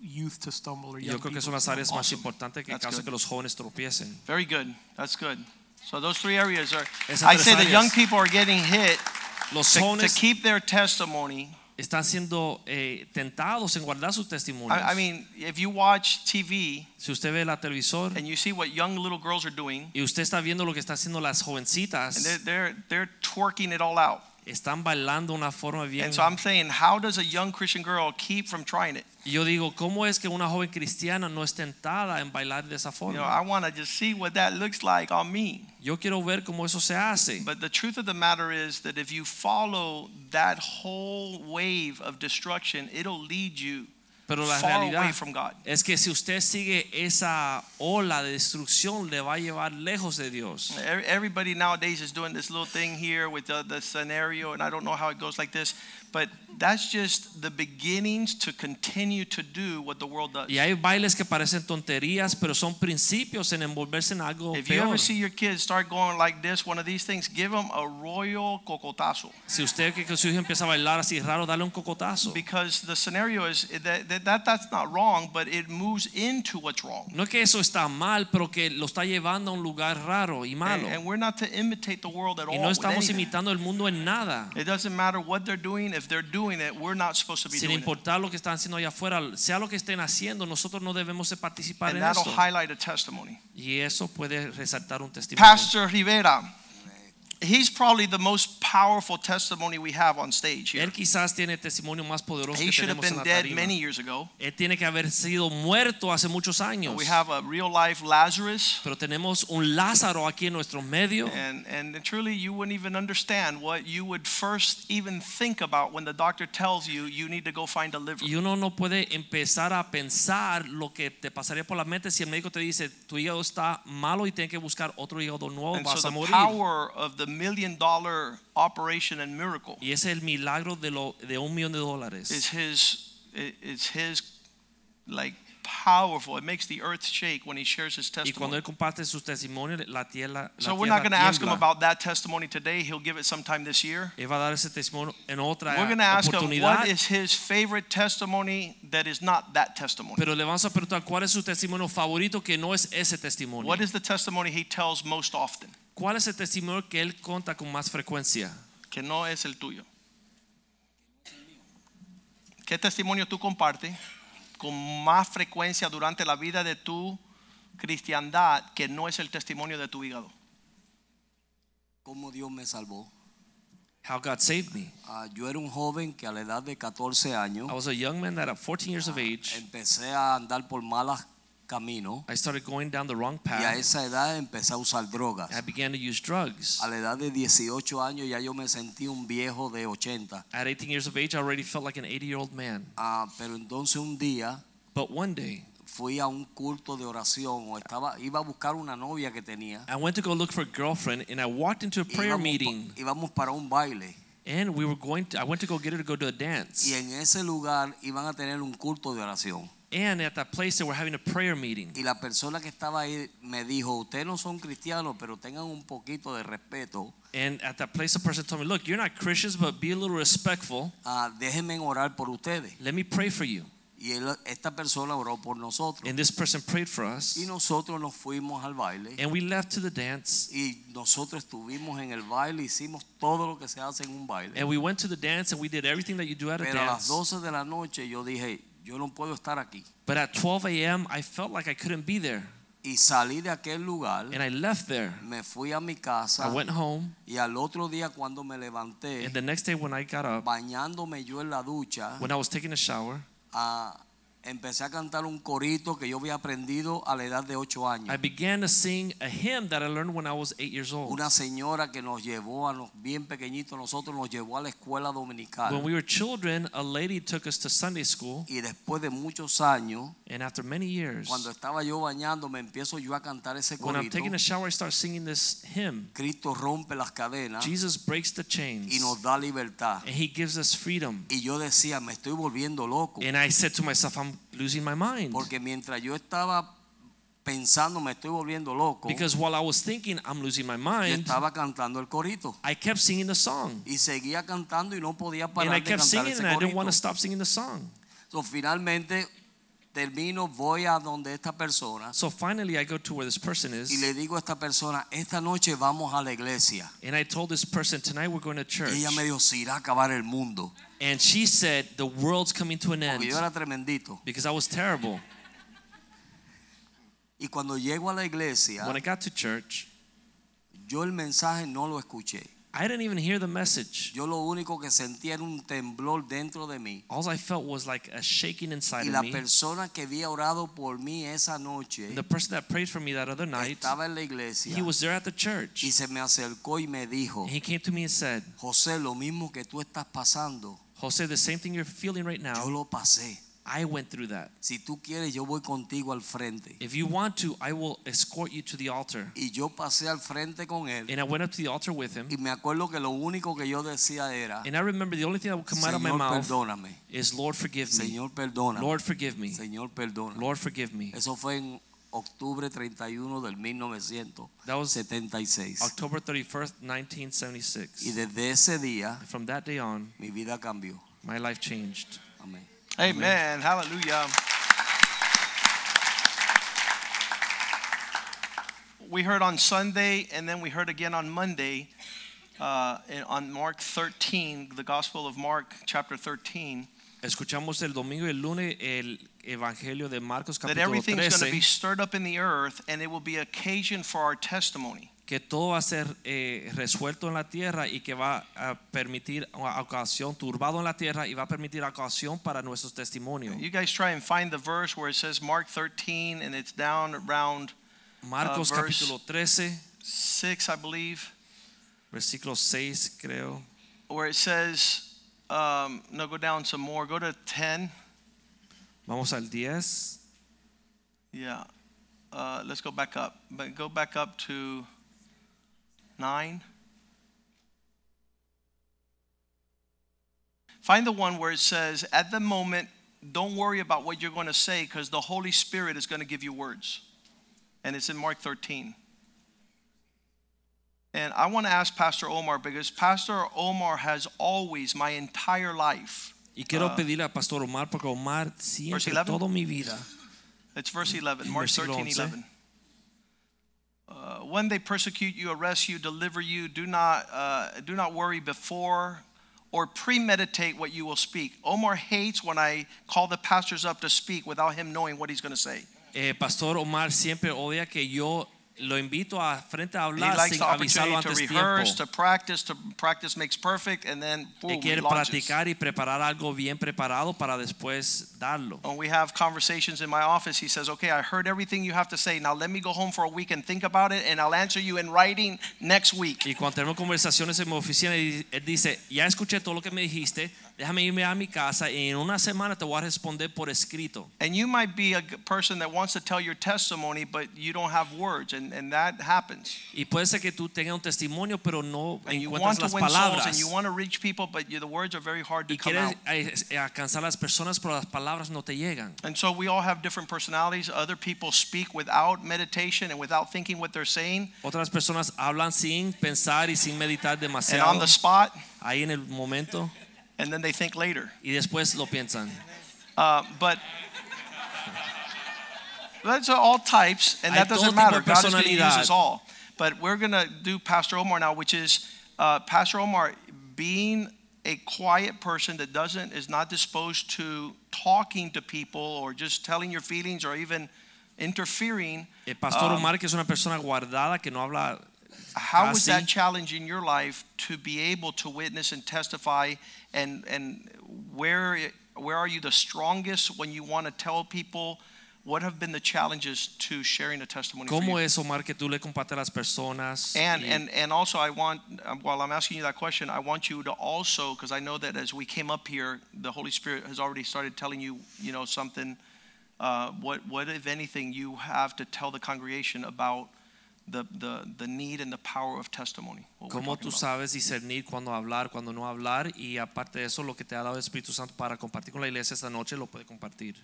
youth to stumble or young Yo creo que people son to las áreas más Awesome. importantes que That's causan good. que los jóvenes tropiecen. Very good. That's good. So those three areas are. Esas I tres say the áreas. young people are getting hit Los to, to jóvenes keep their testimony. están siendo eh, tentados en guardar sus testimonios. I, I mean, if you watch TV si usted ve la televisor and you see what young little girls are doing, y usted está viendo lo que están haciendo las and jovencitas, they're they're, they're twerking it all out. están bailando de una forma bien. And so I'm saying, how does a young Christian girl keep from trying it? Y yo digo, ¿cómo es que una joven cristiana no es tentada en bailar de esa You know. I want to just see what that looks like on me. Yo quiero ver cómo eso se hace. But the truth of the matter is that if you follow that whole wave of destruction, it'll lead you Pero la far away realidad from God. es que si usted sigue esa ola de destrucción, le va a llevar lejos de Dios. Every- Everybody nowadays is doing this little thing here with the, the scenario, and I don't know how it goes like this, but that's just the beginnings to continue to do what the world does. Y hay bailes que parecen tonterías, pero son principios en envolverse en algo If you peor. ever see your kids start going like this, one of these things, give them a royal cocotazo. Si usted que que su hijo empieza a bailar así raro, dale un cocotazo. Because the scenario is eh, that, that that, that that's not wrong, but it moves into what's wrong. No es que eso está mal, pero que lo está llevando a un lugar raro y malo. and we're not to imitate the world at all. Y no estamos imitando el mundo en nada. It doesn't matter what they're doing. If they're doing it, we're not supposed to be Sin doing it. importar lo que están haciendo allá afuera, sea lo que estén haciendo, nosotros no debemos de participar And en that'll eso. highlight a testimony. Y eso puede resaltar un testimonio. Pastor Rivera, he's probably the most powerful testimony we have on stage here. Él quizás tiene el testimonio más poderoso He que should have tenemos en been la dead tarima. many years ago. Él tiene que haber sido muerto hace muchos años. We have a real life Lazarus. Pero tenemos un Lázaro aquí en nuestro medio. And, and truly, you wouldn't even understand what you would first even think about when the doctor tells you you need to go find a liver. Y uno no puede empezar a pensar lo que te pasaría por la mente si el médico te dice tu hígado está malo y tienes que buscar otro hígado nuevo, And vas so a the morir. power of the million dollar operation and miracle Y es el milagro de, lo, de un millón de dólares. his, it's his like powerful. It makes the earth shake when he shares his Y cuando testimony. él comparte sus testimonios, la tierra, la So we're not going to ask him about that testimony today. He'll give it sometime this year. Él va a dar ese testimonio en otra We're going to ask him what is his favorite testimony that is not that testimony. Pero le vamos a preguntar cuál es su testimonio favorito que no es ese testimonio. What is the testimony he tells most often? ¿Cuál es el testimonio que él cuenta con más frecuencia? Que no es el tuyo. ¿Qué testimonio tú compartes con más frecuencia durante la vida de tu cristiandad que no es el testimonio de tu hígado? cómo Dios me salvó. How God saved me. Ah, yo era un joven que a la edad de 14 años I was a young man that at 14 years of age, empecé a andar por malos caminos I started going down the wrong y a path. esa edad empecé a usar drogas. I began to use drugs. A la edad de 18 años ya yo me sentí un viejo de 80. At 18 years of age, I already felt like an 80 year old man. Ah, pero entonces un día But one day, fui a un culto de oración o estaba iba a buscar una novia que tenía. I went to go look for a girlfriend and I walked into a prayer Íbamos, meeting pa- íbamos para un baile and we were going to, I went to go get her to go to a dance. y en ese lugar iban a tener un culto de oración. And at that place, they were having a prayer meeting. Y la persona que estaba ahí me dijo, ustedes no son cristianos, pero tengan un poquito de respeto. And at that place, the person told me, Look, you're not Christians, but be a little respectful. Ah, déjenme orar por ustedes. Let me pray for you. Y él- esta persona oró por nosotros. And this person prayed for us. Y nosotros nos fuimos al baile. And we left to the dance. Y nosotros estuvimos en el baile, hicimos todo lo que se hace en un baile. And we went to the dance and we did everything that you do at a Pero a las dance. 12 de la noche yo dije, yo no puedo estar aquí. But at 12 a.m., I felt like I couldn't be there. Y salí de aquel lugar, And I left there. me fui a mi casa I went home. y al otro día cuando me levanté, And the next day, when I got up, bañándome yo en la ducha, when I was taking a shower, ah, empecé a cantar un corito que yo había aprendido a la edad de 8 años. I began to sing a hymn that I learned when I was eight years old. Una señora que nos llevó a los bien pequeñitos, nosotros nos llevó a la escuela dominical. When we were children, a lady took us to Sunday school. y después de muchos años, And after many years, cuando estaba yo bañando, me empiezo yo a cantar ese when I'm corito. taking a shower, I start singing this hymn. Cristo rompe las cadenas Jesus breaks the chains y nos da libertad. and he gives us freedom. Y yo decía, me estoy volviendo loco. And I said to myself, I'm losing my mind. Porque mientras yo estaba pensando, me estoy volviendo loco, Because while I was thinking I'm losing my yo mind, estaba cantando el corito. I kept singing the song. Y seguía cantando y no podía And parar I de kept cantar singing ese and I didn't want to stop singing the song. So, finalmente termino, voy a donde esta persona So finally I go to where this person y is le digo a esta persona, esta noche vamos a la iglesia. and I told this person tonight we're going to church. Y ella me dijo, se irá a acabar el mundo. And she said the world's coming to an end Porque yo era tremendito. because I was terrible. Y cuando llego a la iglesia, When I got to church, yo el mensaje no lo escuché. I didn't even hear the message. Yo lo único que sentía era un temblor dentro de mí. All I felt was like a shaking inside Y of la me. persona que había orado por mí esa noche The person that prayed for me that other night, estaba en la iglesia he was there at the church. y se me acercó y me dijo, And he came to me and said, José, lo mismo que tú estás pasando, Jose, the same thing you're feeling right yo now, lo pasé. I went through that. Si tú quieres, yo voy contigo al frente. If you want to, I will escort you to the altar. Y yo pasé al frente con él. And I went up to the altar with him. Y me acuerdo que lo único que yo decía era, And I remember the only thing that would come out of my mouth perdóname. is, Lord, forgive me. Señor, perdóname. Lord, forgive me. Señor, perdóname. Lord, forgive me. Eso fue en octubre 31 del 1976. That was October 31st, 1976. Y desde ese día From that day on, mi vida cambió. my life changed. Amén. Amen. Hallelujah. We heard on Sunday and then we heard again on Monday uh, on Mark 13, the Gospel of Mark, chapter 13, Escuchamos el domingo y el lunes el evangelio de Marcos that capítulo everything's going to 13 be stirred up in the earth and it will be occasion for our testimony. que todo va a ser eh, resuelto en la tierra y que va a permitir una ocasión turbado en la tierra y va a permitir ocasión para nuestros testimonios. You guys try and find the verse where it says Mark 13 and it's down around Marcos Uh, verse- capítulo 13 6, I believe, versículo 6 creo. where it says, um, no, go down some more. Go to 10. Vamos al 10. Yeah. Uh, let's go back up. But go back up to 9. Find the one where it says, at the moment, don't worry about what you're going to say because the Holy Spirit is going to give you words. And it's in Mark 13. And I want to ask Pastor Omar because Pastor Omar has always, my entire life, Y quiero Ah. pedirle a Pastor Omar porque Omar siempre 11. toda mi vida It's verse 11, Mark 13, 11. 11. Uh, when they persecute you, arrest you, deliver you, do not, uh, do not worry before or premeditate what you will speak. Omar hates when I call the pastors up to speak without him knowing what he's going to say. Eh, Pastor Omar siempre odia que yo lo invito a frente a hablar sin avisarlo opportunity to rehearse, tiempo. to practice, to practice makes perfect, and then boom, Él quiere practicar y preparar algo bien preparado para después darlo. When we have conversations in my office, he says, Okay, I heard everything you have to say. Now let me go home for a week and think about it, and I'll answer you in writing next week. Y cuando tenemos conversaciones en mi oficina, él dice, ya escuché todo lo que me dijiste, déjame irme a mi casa y en una semana te voy a responder por escrito. And you might be a person that wants to tell your testimony, but you don't have words, and, and that happens. Y puede ser que tú tengas un testimonio, pero no And you encuentras want to las win souls palabras. and you want to reach people, but you, the words are very hard to Y come out. eh, eh, alcanzar las personas, pero las palabras no te llegan. And so we all have different personalities. Other people speak without meditation and without thinking what they're saying, Otras personas hablan sin pensar y sin meditar demasiado. and on the spot, ahí en el momento and then they think later. y después lo piensan. Uh, but that's all types, and Hay that doesn't matter. God is going to use us all. But we're going to do Pastor Omar now, which is uh, Pastor Omar being a quiet person that doesn't is not disposed to talking to people or just telling your feelings or even interfering. El pastor Um, Omar, que es una persona guardada, que no habla How was that challenge in your life to be able to witness and testify? And and where where are you the strongest when you want to tell people? What have been the challenges to sharing a testimony? ¿Cómo es, Omar, que tú le compartes a las personas? And y- and and also, I want um, while I'm asking you that question, I want you to also because I know that as we came up here, the Holy Spirit has already started telling you, you know, something. Uh, what what if anything you have to tell the congregation about the the the need and the power of testimony? ¿Cómo tú sabes discernir cuándo hablar, cuándo no hablar? Y aparte de eso, lo que te ha dado el Espíritu Santo para compartir con la iglesia esta noche, lo puede compartir.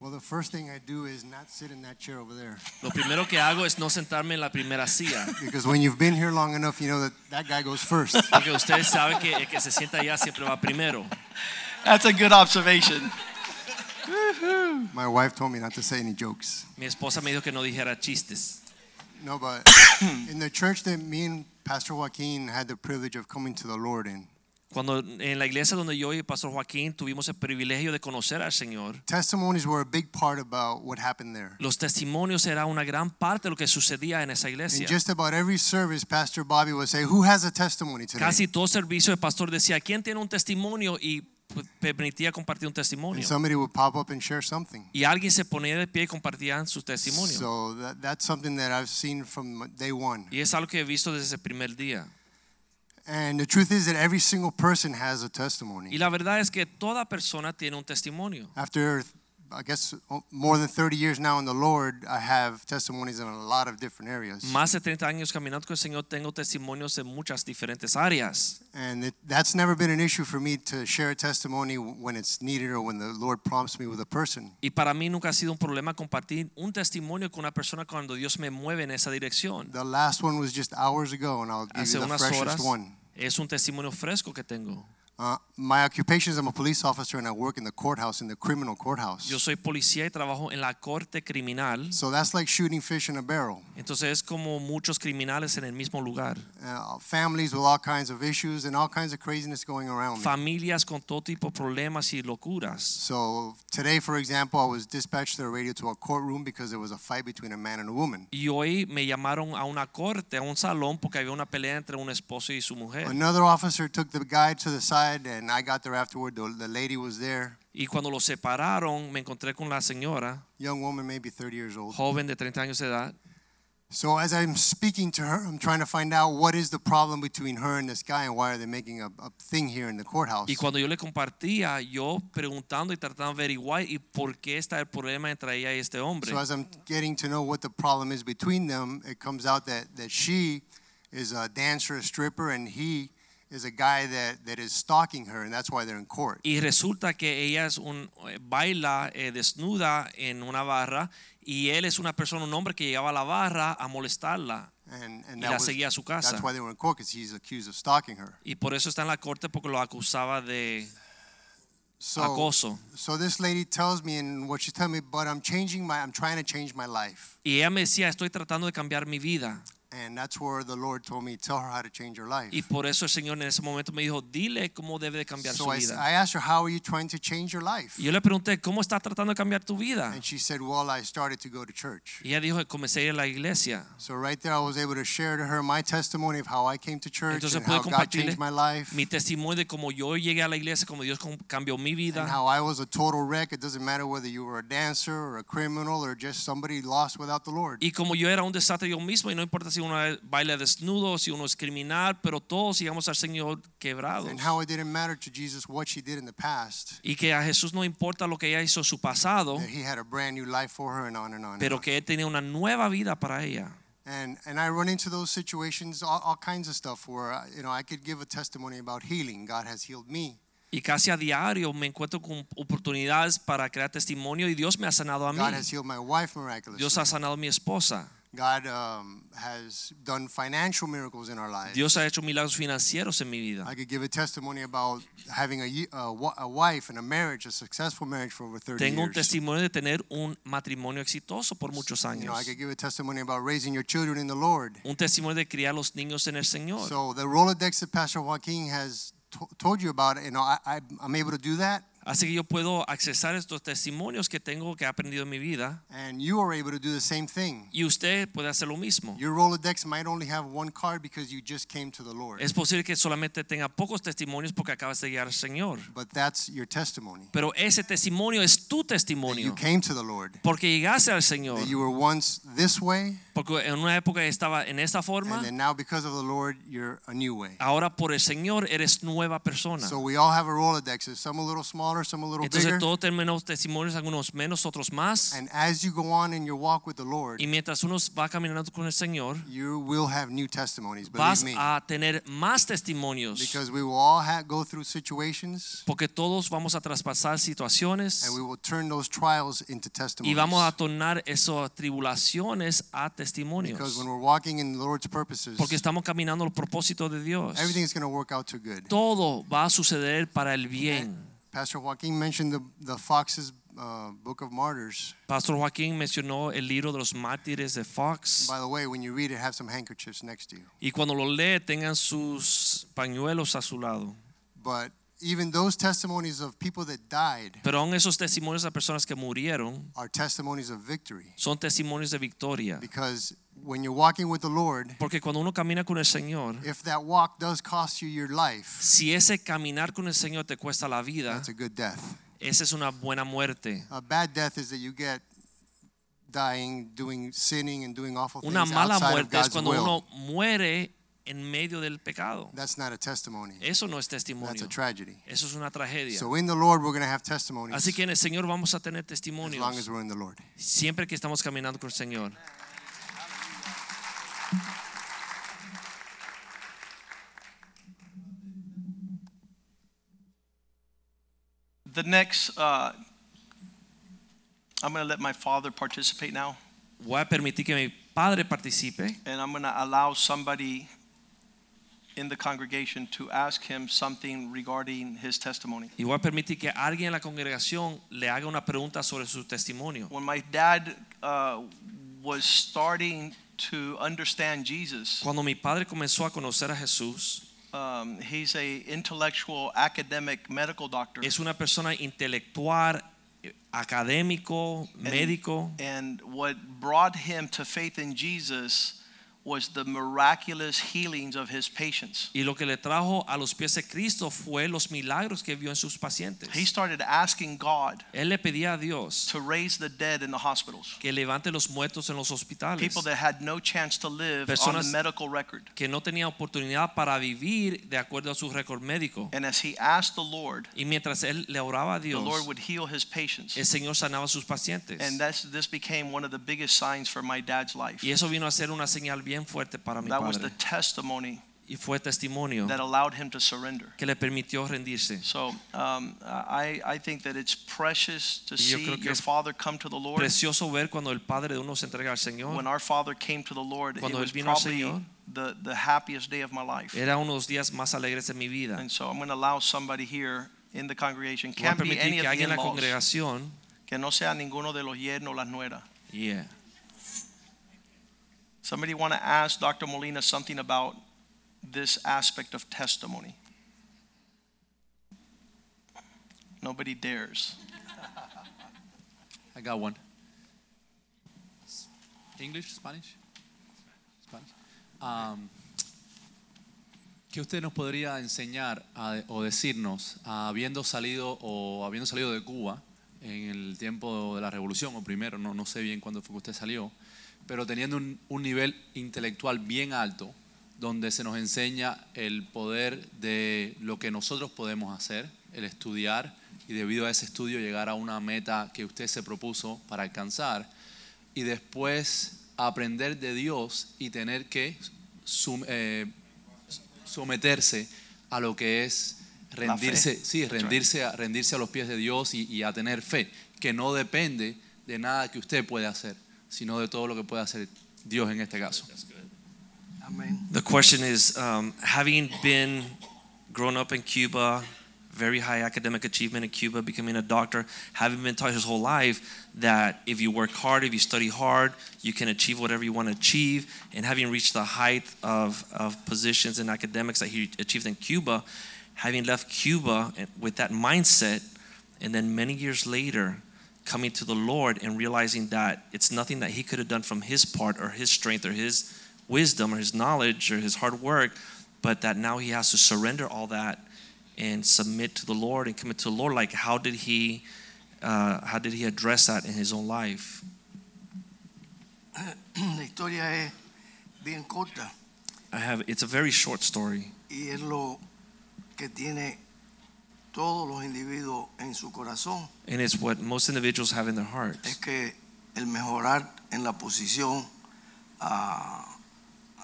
Well, the first thing I do is not sit in that chair over there. Lo primero que hago es no sentarme en la primera silla. Because when you've been here long enough, you know that that guy goes first. Porque ustedes saben que el que se sienta allá siempre va primero. That's a good observation. My wife told me not to say any jokes. Mi esposa me dijo que no dijera chistes. No, but in the church that me and Pastor Joaquin had the privilege of coming to the Lord in, Cuando en la iglesia donde yo y pastor Joaquín tuvimos el privilegio de conocer al Señor, testimonies were a big part about what happened there. los testimonios era una gran parte de lo que sucedía en esa In iglesia. just about every service, Pastor Bobby would say, Who has a testimony today? Casi todo servicio el pastor decía, ¿quién tiene un testimonio? Y permitía compartir un testimonio. Somebody would pop up and share something. Y alguien se ponía de pie y compartía su testimonio. So that, that's something that I've seen from day one. Y es algo que he visto desde ese primer día. And the truth is that every single person has a testimony. Y la verdad es que toda persona tiene un testimonio. After, I guess, oh, more than 30 years now in the Lord, I have testimonies in a lot of different areas. Más de 30 años caminando con el Señor, tengo testimonios en muchas diferentes áreas. And it, that's never been an issue for me to share a testimony when it's needed or when the Lord prompts me with a person. Y para mí nunca ha sido un problema compartir un testimonio con una persona cuando Dios me mueve en esa dirección. The last one was just hours ago, and I'll give Hace you the freshest horas one. es un testimonio fresco que tengo. Uh, my occupation is I'm a police officer and I work in the courthouse, in the criminal courthouse. Yo soy policía y trabajo en la corte criminal. So that's like shooting fish in a barrel. Entonces es como muchos criminales en el mismo lugar. Uh, families with all kinds of issues and all kinds of craziness going around. me. Familias con todo tipo de problemas y locuras. So today, for example, I was dispatched to the radio to a courtroom because there was a fight between a man and a woman. Y hoy me llamaron a una corte, a un salón, porque había una pelea entre un esposo y su mujer. Another officer took the guy to the side, and I got there afterward. The, the lady was there, Y cuando los separaron, me encontré con la señora, young woman, maybe 30 years old. joven de 30 años de edad. So as I'm speaking to her, I'm trying to find out what is the problem between her and this guy, and why are they making a, a thing here in the courthouse. Y cuando yo le compartía, yo preguntando y tratando de averiguar y por qué está el problema entre ella y este hombre. So as I'm getting to know what the problem is between them, it comes out that, that she is a dancer, a stripper, and he is a guy that, that is stalking her, and that's why they're in court. Y resulta que ella es un eh, baila eh, desnuda en una barra y él es una persona, un hombre que llegaba a la barra a molestarla And, and y la was, seguía a su casa. that's why they were in court, because he's accused of stalking her. Y por eso está en la corte porque lo acusaba de So, acoso. so this lady tells me, and what she's telling me, but I'm changing my, I'm trying to change my life. Y ella me decía, estoy tratando de cambiar mi vida. And that's where the Lord told me, tell her how to change her life. Y por eso el Señor en ese momento me dijo, dile cómo debe de cambiar So su I, vida. I asked her, how are you trying to change your life? Y yo le pregunté, ¿cómo está tratando de cambiar tu vida? And she said, well, I started to go to church. Y ella dijo, comencé a ir a la iglesia. So right there, I was able to share to her my testimony of how I came to church Entonces and pude how God changed my life mi testimonio de cómo yo llegué a la iglesia, cómo Dios cambió mi and vida. how I was a total wreck. It doesn't matter whether you were a dancer or a criminal or just somebody lost without the Lord. Y como yo era un desastre yo mismo, y no importa si uno baila desnudo, si uno es criminal, pero todos llegamos al Señor quebrados. And how it didn't matter to Jesus what she did in the past. Y que a Jesús no importa lo que ella hizo en su pasado, That he had a brand new life for her and on and on. and pero que Él tenía una nueva vida para ella. And and I run into those situations, all, all kinds of stuff where uh, you know I could give a testimony about healing. God has healed me. Y casi a diario me encuentro con oportunidades para crear testimonio y Dios me ha sanado a mí. God has healed my wife miraculously. Dios ha sanado a mi esposa. God um, has done financial miracles in our lives. Dios ha hecho milagros financieros en mi vida. I could give a testimony about having a, a, a wife and a marriage, a successful marriage for over 30 Tengo un years. testimonio de tener un matrimonio exitoso por muchos You know, I could give a testimony about raising your children in the Lord. Un testimonio de criar los niños en el Señor. So the Rolodex that Pastor Joaquin has to- told you about, you know, I, I, I'm able to do that, Así que yo puedo accesar estos testimonios que tengo que he aprendido en mi vida and you are able to do the same thing. y usted puede hacer lo mismo. Your Rolodex might only have one card because you just came to the Lord, Es posible que solamente tenga pocos testimonios porque acabas de llegar al Señor. but that's your testimony. Pero ese testimonio es tu That you testimonio. came to the Lord, Porque llegaste al Señor. that you were once this way, Porque en una época estaba en esta forma. and then now because of the Lord, you're a new way. Ahora por el Señor eres nueva persona. So we all have a Rolodex. Some a little smaller, some a little Entonces bigger. todos tenemos testimonios, algunos menos, otros más. And as you go on in your walk with the Lord, Y mientras uno va caminando con el Señor, you will have new testimonies. vas me, a tener más testimonios. because we will all ha- go through situations, Porque todos vamos a traspasar situaciones and we will turn those trials into y testimonies. vamos a tornar esas tribulaciones a Because testimonios. when we're walking in the Lord's purposes, Porque estamos caminando los propósitos de Dios. everything's going to work out to good. Todo va a suceder para el bien. Pastor Joaquin mentioned the the Fox's uh, Book of Martyrs. Pastor Joaquín mencionó el libro de los mártires de Fox. By the way, when you read it, have some handkerchiefs next to you. Y cuando lo lee, tengan sus pañuelos a su lado. But even those testimonies of people that died Pero aún esos testimonios de personas que murieron are testimonies of victory. son testimonios de victoria. Because when you're walking with the Lord, Porque cuando uno camina con el Señor, if that walk does cost you your life, si ese caminar con el Señor te cuesta la vida, that's a good death. esa es una buena muerte. A bad death is that you get dying, doing sinning, and doing awful Una things mala outside of muerte es cuando will. uno muere en medio del pecado. That's not a testimony. Eso no es That's testimonio. a tragedy. Eso es una tragedia. So in the Lord, we're going to have testimonies Así que en el Señor vamos a tener as long as testimonios we're in the Lord. siempre que estamos caminando con el Señor. The next, uh, I'm going to let my father participate now, Voy a permitir que mi padre participe and I'm going to allow somebody in the congregation to ask him something regarding his testimony. Y voy a permitir que alguien en la congregación le haga una pregunta sobre su testimonio. When my dad uh, was starting to understand Jesus, Cuando mi padre comenzó a conocer a Jesús, um, he's a intellectual, academic, medical doctor. es una persona intelectual, académico, médico. And what brought him to faith in Jesus was the miraculous healings of his patients. Y lo que le trajo a los pies de Cristo fue los milagros que vio en sus pacientes. He started asking God Él le pedía a Dios to raise the dead in the hospitals. que levante los muertos en los hospitales, People that had no chance to live on Personas- the medical record. que no tenían oportunidad para vivir de acuerdo a su récord médico. And as he asked the Lord, Y mientras él le oraba a Dios, the Lord would heal his patients. el Señor sanaba a sus pacientes. And that's, this became one of the biggest signs for my dad's life. Y eso vino a ser una señal bien fuerte para mi That was the padre. testimony Y fue testimonio that allowed him to surrender. que le permitió rendirse. So um, I, I think that it's precious to Y yo see creo que your es father come to the Lord. Precioso ver cuando el padre de uno se entrega al Señor. When our father came to the Lord, it Cuando él was vino al probably Señor. the, the happiest day of my life. Era uno de los días más alegres de mi vida. And so I'm going to allow somebody here in the congregation, Voy a can't be permitir any que of the alguien en la in-laws, congregación, que no sea ninguno de los yernos o las nueras. yeah, Somebody want to ask Dr. Molina something about this aspect of testimony? Nobody dares. I got one. English, Spanish? Spanish. Um, ¿Qué usted nos podría enseñar o decirnos, habiendo salido o habiendo salido de Cuba en el tiempo de la revolución, o primero, no, no sé bien cuándo fue que usted salió, pero teniendo un, un nivel intelectual bien alto, donde se nos enseña el poder de lo que nosotros podemos hacer, el estudiar y debido a ese estudio llegar a una meta que usted se propuso para alcanzar y después aprender de Dios y tener que eh, someterse a lo que es rendirse, sí, rendirse a, rendirse a los pies de Dios y, y a tener fe, que no depende de nada que usted pueda hacer, sino de todo lo que puede hacer Dios en este caso. The question is um, having been grown up in Cuba, very high academic achievement in Cuba, becoming a doctor, having been taught his whole life that if you work hard, if you study hard, you can achieve whatever you want to achieve, and having reached the height of, of positions in academics that he achieved in Cuba, having left Cuba with that mindset, and then many years later, coming to the Lord and realizing that it's nothing that he could have done from his part or his strength or his wisdom or his knowledge or his hard work, but that now he has to surrender all that and submit to the Lord and commit to the Lord. Like, how did he, uh, how did he address that in his own life? La historia es bien corta I have. It's a very short story, y es lo que tiene todos los individuos en su corazón. and it's what most individuals have in their Es hearts. que el mejorar en la posición ah,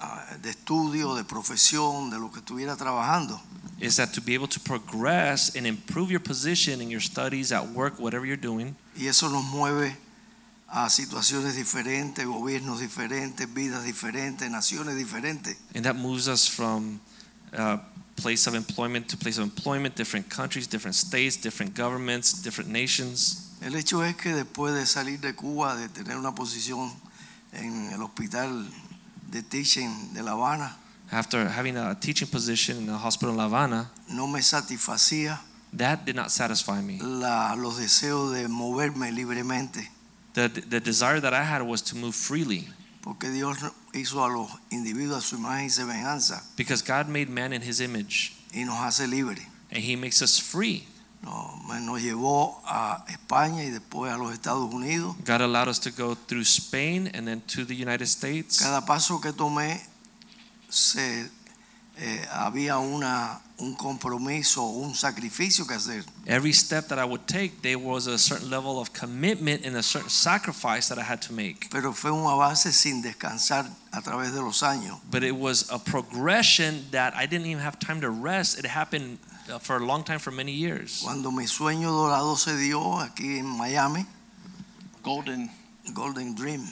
ah, de estudio, de profesión, de lo que estuviera trabajando, Is that to be able to progress and improve your position in your studies, at work, whatever you're doing, y eso nos mueve a situaciones diferentes, gobiernos diferentes, vidas diferentes, naciones diferentes. and that moves us from uh, place of employment to place of employment, different countries, different states, different governments, different nations. El hecho es que después de salir de Cuba, de tener una posición en el hospital de teaching de La Habana, After having a teaching position in the hospital in La Habana, no me satisfacía that did not satisfy me. la- los deseos de moverme libremente, The, the desire that I had was to move freely porque Dios hizo a los individuos a su imagen y semejanza because God made man in his image y nos hace libres. and he makes us free. No, nos llevó a España y después a los Estados Unidos. God allowed us to go through Spain and then to the United States. Cada paso que tomé se, eh, había una, un compromiso, un sacrificio que hacer. Every step that I would take, there was a certain level of commitment and a certain sacrifice that I had to make. Pero fue un avance sin descansar a través de los años. But it was a progression that I didn't even have time to rest. It happened uh, for a long time, for many years. Cuando mi sueño dorado se dio aquí en Miami, Golden. Golden Dream,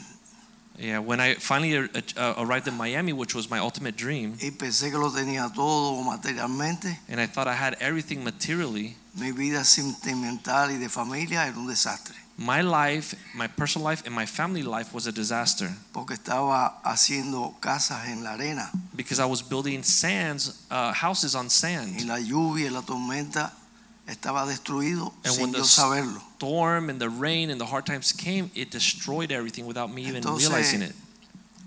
Yeah, when I finally uh, arrived in Miami, which was my ultimate dream, y pensé que lo tenía todo materialmente, and I thought I had everything materially, mi vida sentimental y de familia era un desastre. my life, my personal life, and my family life was a disaster Porque estaba haciendo casas en la arena because I was building sands, uh, houses on y sand. la lluvia y la tormenta estaba destruido And sin when the yo saberlo. storm and the rain and the hard times came, it destroyed everything without me even Entonces- realizing it.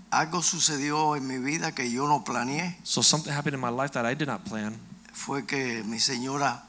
Algo sucedió en mi vida que yo no planeé. So something happened in my life that I did not plan. Fue que mi señora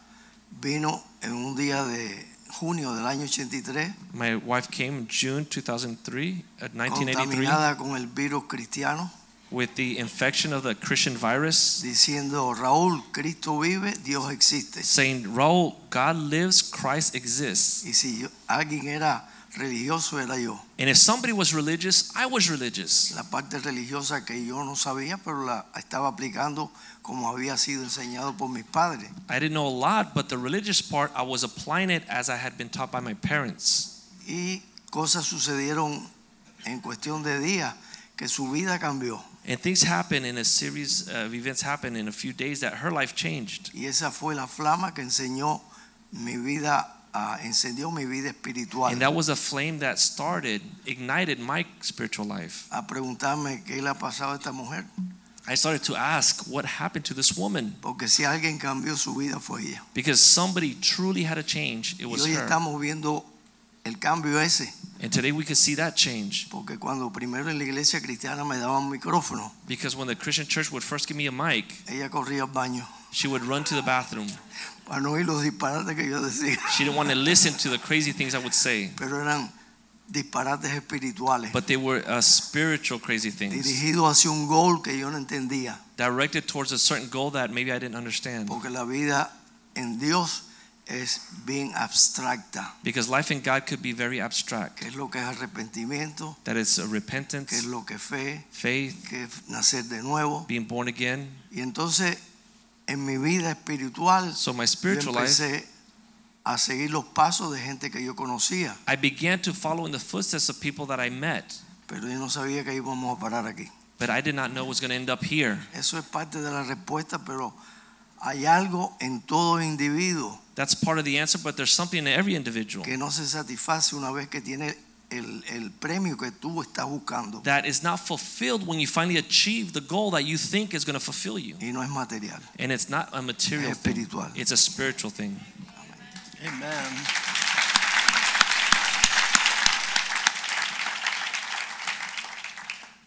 vino en un día de junio del año 83 My wife came in June 2003, uh, 1983, contaminada con el virus cristiano with the infection of the Christian virus, diciendo Raúl, Cristo vive, Dios existe. saying, Raul, God lives, Christ exists. Y si yo- alguien era religioso era yo. And if somebody was religious, I was religious. La parte religiosa que yo no sabía, pero la estaba aplicando como había sido enseñado por mis padres. I didn't know a lot, but the religious part, I was applying it as I had been taught by my parents. Y cosas sucedieron en cuestión de días que su vida cambió. And things happened in a series of events happened in a few days that her life changed. Y esa fue la flama que enseñó mi vida, ah, encendió mi vida espiritual. And that was a flame that started, ignited my spiritual life. a preguntarme qué le ha pasado a esta mujer. I started to ask what happened to this woman Porque si alguien cambió su vida fue ella. because somebody truly had a change. It Y was hoy her. estamos viendo el cambio ese. And today we could see that change Porque cuando primero en la iglesia cristiana me daban micrófono, because when the Christian church would first give me a mic, ella corría al baño she would run to the bathroom. para no oír los disparates que yo decía. She didn't want to listen to the crazy things I would say, Pero eran disparates espirituales, but they were uh, spiritual crazy things dirigidos hacia un gol que yo no entendía. directed towards a certain goal that maybe I didn't understand. Porque la vida en Dios es bien abstracta. Because life in God could be very abstract. ¿Qué es lo que es arrepentimiento? That is a ¿Qué es repentance, lo que fe? faith, ¿Qué es nacer de nuevo? being born again. Y entonces en mi vida espiritual So my yo spiritual life, a seguir los pasos de gente que yo conocía, I began to follow in the footsteps of people that I met, pero yo no sabía que íbamos a parar aquí. but I did not know it was going to end up here. Eso es parte de la respuesta, pero hay algo en todo individuo That's part of the answer, but there's something in every individual que no se satisface una vez que tiene el, el premio que tú estás buscando that is not fulfilled when you finally achieve the goal that you think is going to fulfill you. y no es material. And it's not a material Es thing, espiritual. it's a spiritual thing. Amen.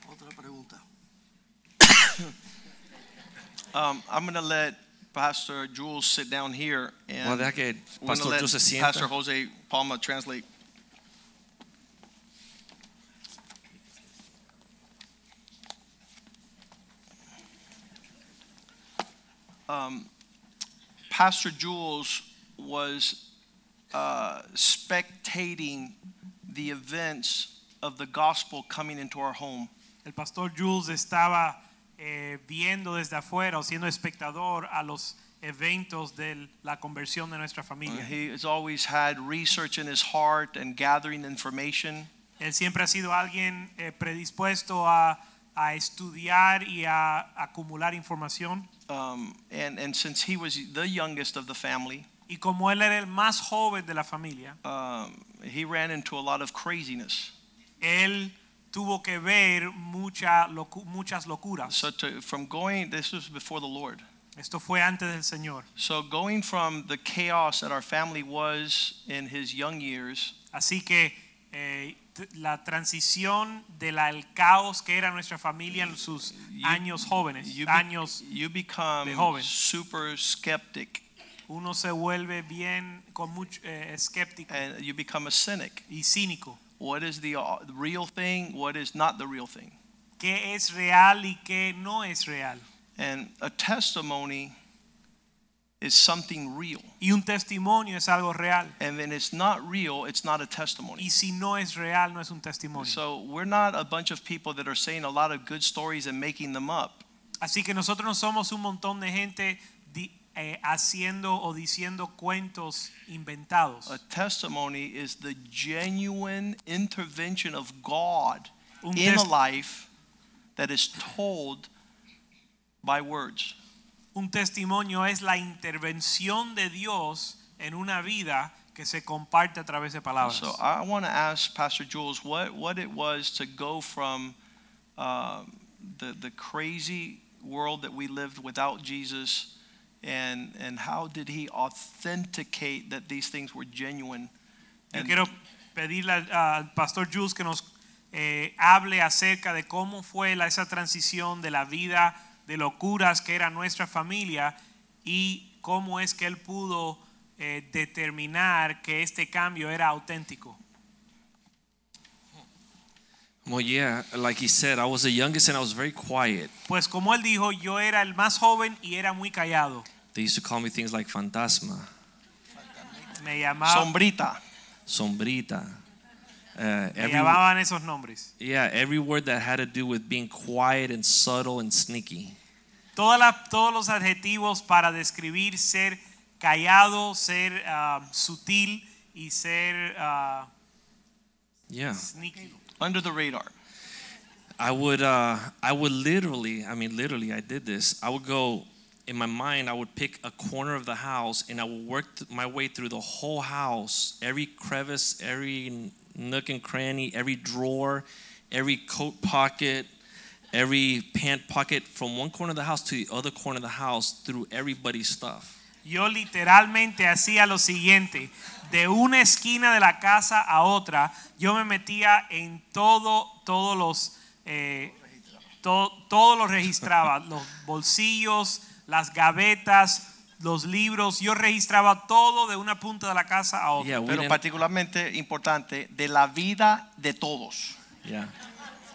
Otra pregunta. Um, I'm going to let Pastor Jules sit down here and Voy a dejar que Pastor let Jules se Pastor. Jose Palma translate. Um, Pastor Jules was uh, spectating the events of the gospel coming into our home. El pastor Jules estaba eh, viendo desde afuera o siendo espectador a los eventos de la conversión de nuestra familia. He has always had research in his heart and gathering information. Él siempre ha sido alguien eh, predispuesto a, a estudiar y a acumular información. Um, and, and since he was the youngest of the family, Y como él era el más joven de la familia, um, he ran into a lot of craziness. él tuvo que ver mucha locu- muchas locuras. So to, from going, this was before the Lord. Esto fue antes del Señor. So going from the chaos that our family was in his young years Así que eh, la transición del caos que era nuestra familia en sus You- años jóvenes, you, años you become de joven. super skeptic uno se vuelve bien con mucho eh, escéptico and you become a cynic. y cínico. What is the uh, real thing? What is not the real thing? ¿Qué es real y qué no es real? And a testimony is something real. Y un testimonio es algo real. And when it's not real, it's not a testimony. Y si no es real, no es un testimonio. So we're not a bunch of people that are saying a lot of good stories and making them up. Así que nosotros no somos un montón de gente eh, haciendo o diciendo cuentos inventados. A testimony is the genuine intervention of God Un in a life that is told by words. Un testimonio es la intervención de Dios en una vida que se comparte a través de palabras. So I want to ask Pastor Jules what, what it was to go from um, the, the crazy world that we lived without Jesus and, and how did he authenticate that these things were genuine? Yo quiero pedirle al pastor Jules que nos eh, hable acerca de cómo fue la- esa transición de la vida de locuras que era nuestra familia y cómo es que él pudo eh, determinar que este cambio era auténtico. Well, yeah, like he said, I was the youngest and I was very quiet. Pues como él dijo, yo era el más joven y era muy callado. They used to call me things like fantasma, Me llamaba, Sombrita. sombrita. Uh, me every, llamaban esos nombres. yeah, every word that had to do with being quiet and subtle and sneaky. Todas las- todos los adjetivos para describir ser callado, ser ah, sutil y ser ah, Yeah. sneaky. Under the radar. I would uh I would literally, I mean literally I did this. I would go in my mind I would pick a corner of the house and I would work th- my way through the whole house, every crevice, every nook and cranny, every drawer, every coat pocket, every pant pocket from one corner of the house to the other corner of the house through everybody's stuff. Yo literalmente hacía lo siguiente, de una esquina de la casa a otra, yo me metía en todo, todos los, eh, to- todo lo registraba, los bolsillos, las gavetas, los libros, yo registraba todo de una punta de la casa a otra. Yeah, Pero particularmente importante, de la vida de todos. yeah.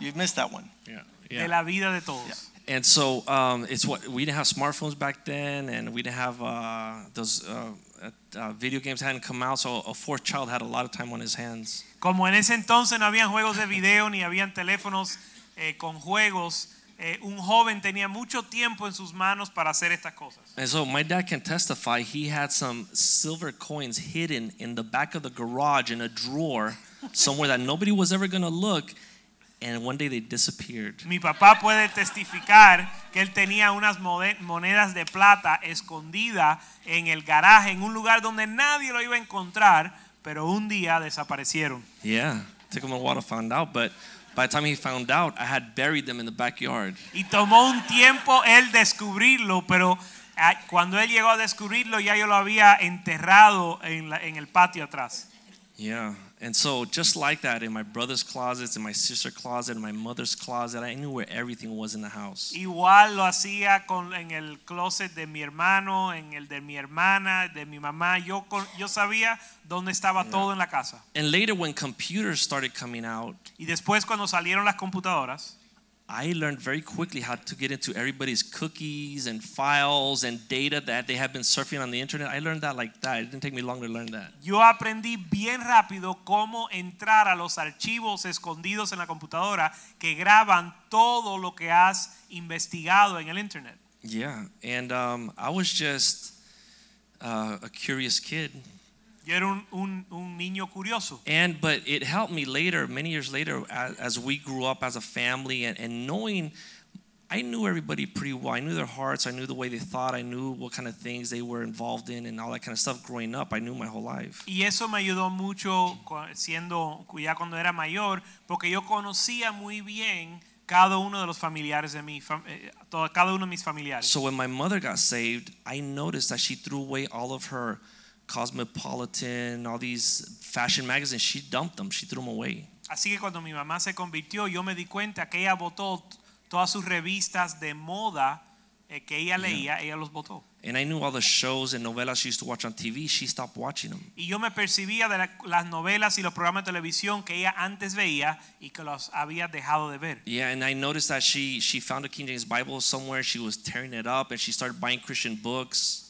You missed that one. Yeah. De la vida de todos. And so um, it's what we didn't have smartphones back then, and we didn't have uh, those uh, uh, video games hadn't come out. So a fourth child had a lot of time on his hands. Como en ese entonces no habían juegos de video ni habían teléfonos eh, con juegos, eh, un joven tenía mucho tiempo en sus manos para hacer estas cosas. And so my dad can testify. He had some silver coins hidden in the back of the garage in a drawer somewhere that nobody was ever gonna look. And one day they disappeared. Mi papá puede testificar que él tenía unas monedas de plata escondidas en el garaje, en un lugar donde nadie lo iba a encontrar, pero un día desaparecieron. Yeah, took him a while to find out, but by the time he found out, I had buried them in the backyard. Y tomó un tiempo él descubrirlo, pero ah, cuando él llegó a descubrirlo ya yo lo había enterrado en, la- en el patio atrás. Yeah. And so just like that, in my brother's closets, in my sister's closet, in my mother's closet, I knew where everything was in the house. Igual lo hacía con, en el closet de mi hermano, en el de mi hermana, de mi mamá. Yo, con- yo sabía dónde estaba todo en la casa. And later when computers started coming out, Y después cuando salieron las computadoras, I learned very quickly how to get into everybody's cookies and files and data that they have been surfing on the internet. I learned that like that. It didn't take me long to learn that. yo aprendí bien rápido cómo entrar a los archivos escondidos en la computadora que graban todo lo que has investigado en el internet. Yeah. And um, I was just uh, a curious kid. Yo era un, un- un niño curioso. And but it helped me later, many years later, as, as we grew up as a family, and, and knowing, I knew everybody pretty well. I knew their hearts. I knew the way they thought. I knew what kind of things they were involved in, and all that kind of stuff. Growing up, I knew my whole life. Y eso me ayudó mucho siendo ya cuando era mayor, porque yo conocía muy bien cada uno de los familiares de mi eh, cada uno de mis familiares. So when my mother got saved, I noticed that she threw away all of her Cosmopolitan, all these fashion magazines. She dumped them. She threw them away. Así que cuando mi mamá se convirtió, yo me di cuenta que ella botó todas sus revistas de moda eh, que ella leía, ella los botó. And I knew all the shows and novelas she used to watch on TV. She stopped watching them. Y yo me percibía de la- las novelas y los programas de televisión que ella antes veía y que los había dejado de ver. Yeah, and I noticed that she she found a King James Bible somewhere. She was tearing it up, and she started buying Christian books.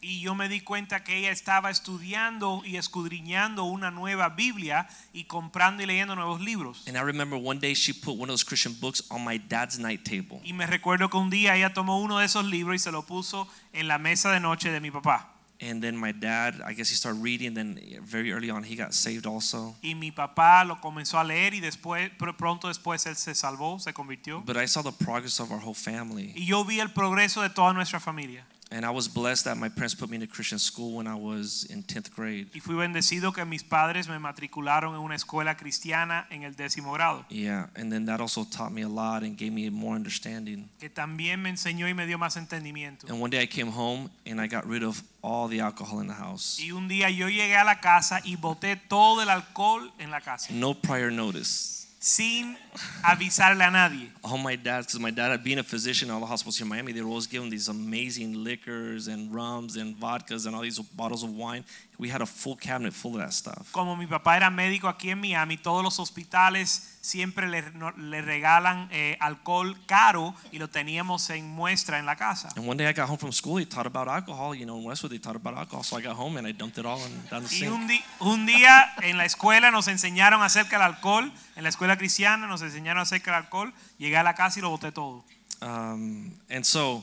Y yo me di cuenta que ella estaba estudiando y escudriñando una nueva Biblia y comprando y leyendo nuevos libros. And I remember one day she put one of those Christian books on my dad's night table. Y me recuerdo que un día ella tomó uno de esos libros y se lo puso en la mesa de noche de mi papá. And then my dad, I guess he started reading. Then very early on, he got saved also. Y mi papá lo comenzó a leer y después, pr- pronto después él se salvó, se convirtió. But I saw the progress of our whole family. Y yo vi el progreso de toda nuestra familia. And I was blessed that my parents put me in a Christian school when I was in 10th grade. Y fui bendecido que mis padres me matricularon en una escuela cristiana en el décimo grado. Yeah, and then that also taught me a lot and gave me more understanding. Que también me enseñó y me dio más entendimiento. And one day I came home and I got rid of all the alcohol in the house. Y un día yo llegué a la casa y boté todo el alcohol en la casa. No prior notice. Sin avisarle a nadie. All my dad, because my dad, being a physician, all the hospitals here in Miami, they were always giving these amazing liquors and rums and vodkas and all these bottles of wine. We had a full cabinet full of that stuff. Como mi papá era médico aquí en Miami, todos los hospitales siempre le, no- le regalan eh, alcohol caro y lo teníamos en muestra en la casa. And one day I got home from school, they taught about alcohol. You know, in Westwood, they taught about alcohol. So I got home and I dumped it all in, down the Y sink. un, di- un día en la escuela nos enseñaron acerca del alcohol, en la escuela cristiana nos enseñaron acerca del alcohol, llegué a la casa y lo boté todo. Um, and so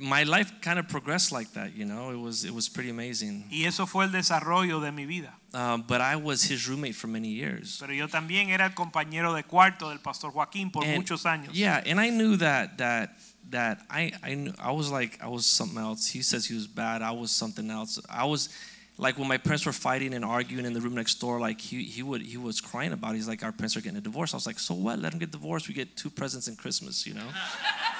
my life kind of progressed like that. You know, it was it was pretty amazing. Y eso fue el desarrollo de mi vida. Um, but I was his roommate for many years. Pero yo también era el compañero de cuarto del pastor Joaquín por And- muchos años. Yeah, and I knew that that that I I knew I was like I was something else. He says he was bad. I was something else. I was like when my parents were fighting and arguing in the room next door. Like he he would he was crying about. It. He's like our parents are getting a divorce. I was like, so what? Let them get divorced. We get two presents in Christmas. You know.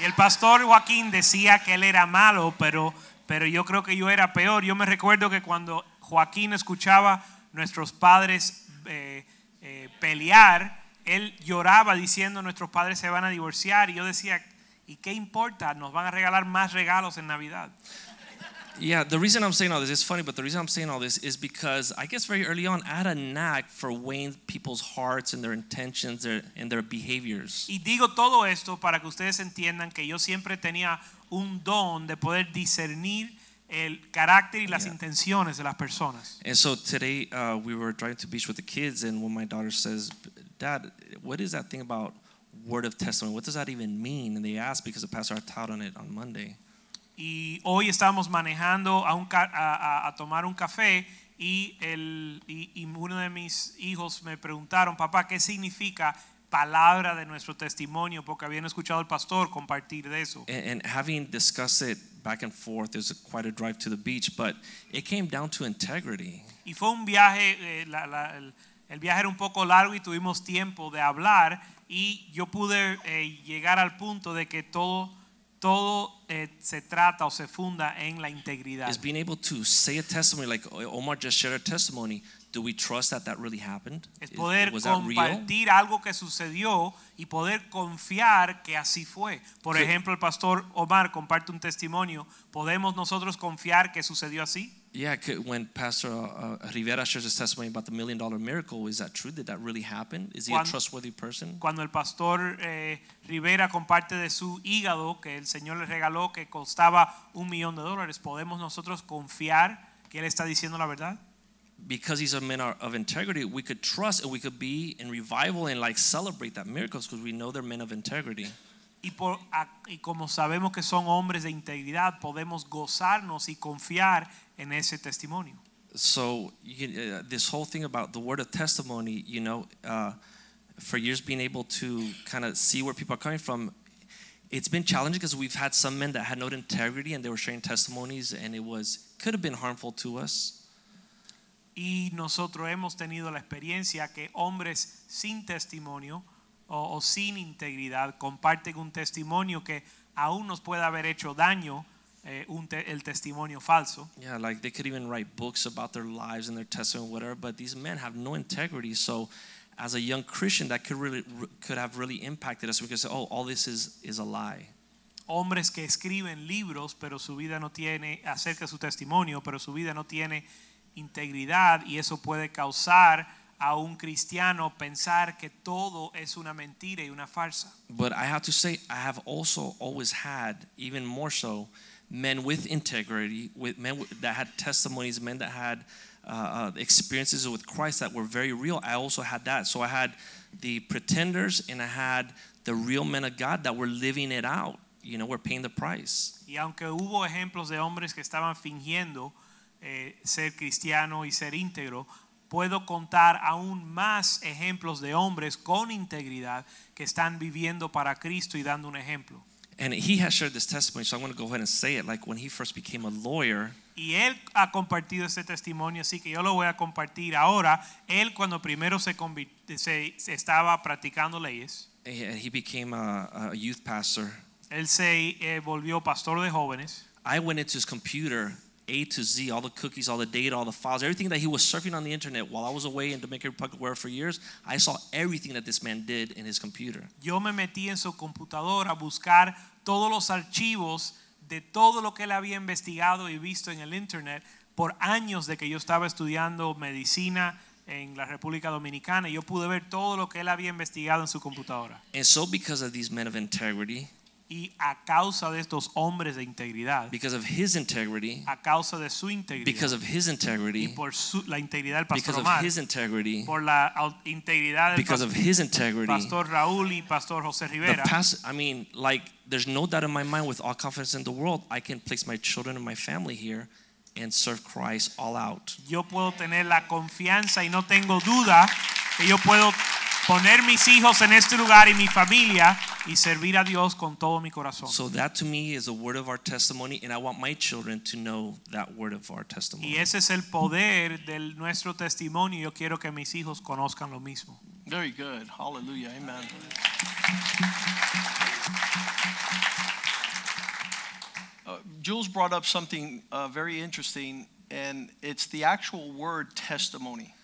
Y el pastor Joaquín decía que él era malo, pero, pero yo creo que yo era peor. Yo me recuerdo que cuando Joaquín escuchaba nuestros padres eh, eh, pelear, él lloraba diciendo nuestros padres se van a divorciar y yo decía, ¿y qué importa? Nos van a regalar más regalos en Navidad. Yeah, the reason I'm saying all this is funny, but the reason I'm saying all this is because I guess very early on I had a knack for weighing people's hearts and their intentions their, and their behaviors. Y digo todo esto para que ustedes entiendan que yo siempre tenía un don de poder discernir el carácter y las intenciones de las personas. And so today uh, we were driving to beach with the kids, and when my daughter says, "Dad, what is that thing about word of testimony? What does that even mean?" and they asked because the pastor had taught on it on Monday. Y hoy estábamos manejando a, un a, a- tomar un café y, el, y, y uno de mis hijos me preguntaron, papá, ¿qué significa palabra de nuestro testimonio? Porque habían escuchado al pastor compartir de eso. And, and having discussed it back and forth, there's quite a drive to the beach, but it came down to integrity. Y fue un viaje, eh, la- la- el, el viaje era un poco largo y tuvimos tiempo de hablar y yo pude eh, llegar al punto de que todo, todo eh, se trata o se funda en la integridad. Is being able to say a testimony like Omar just shared a testimony. Do we trust that that really happened? Es poder was that real? compartir algo que sucedió y poder confiar que así fue. Por Sí. ejemplo, el pastor Omar comparte un testimonio. ¿Podemos nosotros confiar que sucedió así? Yeah, when Pastor uh, uh, Rivera shares his testimony about the million dollar miracle, is that true? Did that really happen? Is he a trustworthy person? Cuando el pastor eh, Rivera comparte de su hígado que el Señor le regaló que costaba un millón de dólares, ¿podemos nosotros confiar que él está diciendo la verdad? Because he's a man of integrity, we could trust and we could be in revival and like celebrate that miracles because we know they're men of integrity. Y, por, y como sabemos que son hombres de integridad, podemos gozarnos y confiar en ese testimonio. So you, uh, this whole thing about the word of testimony, you know, uh, for years being able to kind of see where people are coming from, it's been challenging because we've had some men that had no integrity and they were sharing testimonies and it was could have been harmful to us. Y nosotros hemos tenido la experiencia que hombres sin testimonio o, o sin integridad comparten un testimonio que aún nos puede haber hecho daño, eh, un te- el testimonio falso. Yeah, like they could even write books about their lives and their testimony, whatever. But these men have no integrity. So, as a young Christian, that could really could have really impacted us. We could say, "Oh, all this is is a lie." Hombres que escriben libros, pero su vida no tiene, acerca de su testimonio, pero su vida no tiene integridad y eso puede causar a un cristiano pensar que todo es una mentira y una farsa. But I have to say, I have also always had, even more so, men with integrity, with men that had testimonies, men that had uh, uh, experiences with Christ that were very real. I also had that. So I had the pretenders and I had the real men of God that were living it out. you know, were paying the price. Y aunque hubo ejemplos de hombres que estaban fingiendo eh, ser cristiano y ser íntegro, puedo contar aún más ejemplos de hombres con integridad que están viviendo para Cristo y dando un ejemplo. And he has shared this testimony, so I'm going to go ahead and say it. Like when he first became a lawyer, Y él ha compartido este testimonio, así que yo lo voy a compartir ahora. Él cuando primero se, se- se estaba practicando leyes, eh, he became a, a youth pastor. él se eh, volvió pastor de jóvenes. I went into his computer, A to Z, all the cookies, all the data, all the files, everything that he was surfing on the internet while I was away in Dominican Republic where for years. I saw everything that this man did in his computer. Yo me metí en su computadora a buscar todos los archivos de todo lo que él había investigado y visto en el internet por años de que yo estaba estudiando medicina en la República Dominicana yo pude ver todo lo que él había investigado en su computadora. And so, because of these men of integrity, Y a causa de estos hombres de integridad, because of his integrity, a causa de su integridad because of his y integrity, por su- la integridad del pastor because of his integrity, por la integridad del because of his integrity, pastor Raúl y pastor José Rivera. past, I mean, like, there's no doubt in my mind with all confidence in the world, I can place my children and my family here and serve Christ all out. yo puedo tener la confianza y no tengo duda que yo puedo poner mis hijos en este lugar y mi familia y servir a Dios con todo mi corazón. So that to me is a word of our testimony, and I want my children to know that word of our testimony. y testimony. ese es el poder de nuestro testimonio. Yo quiero que mis hijos conozcan lo mismo. Very good. Hallelujah. Amen. Uh, Jules brought up something uh, very interesting, and it's the actual word testimony.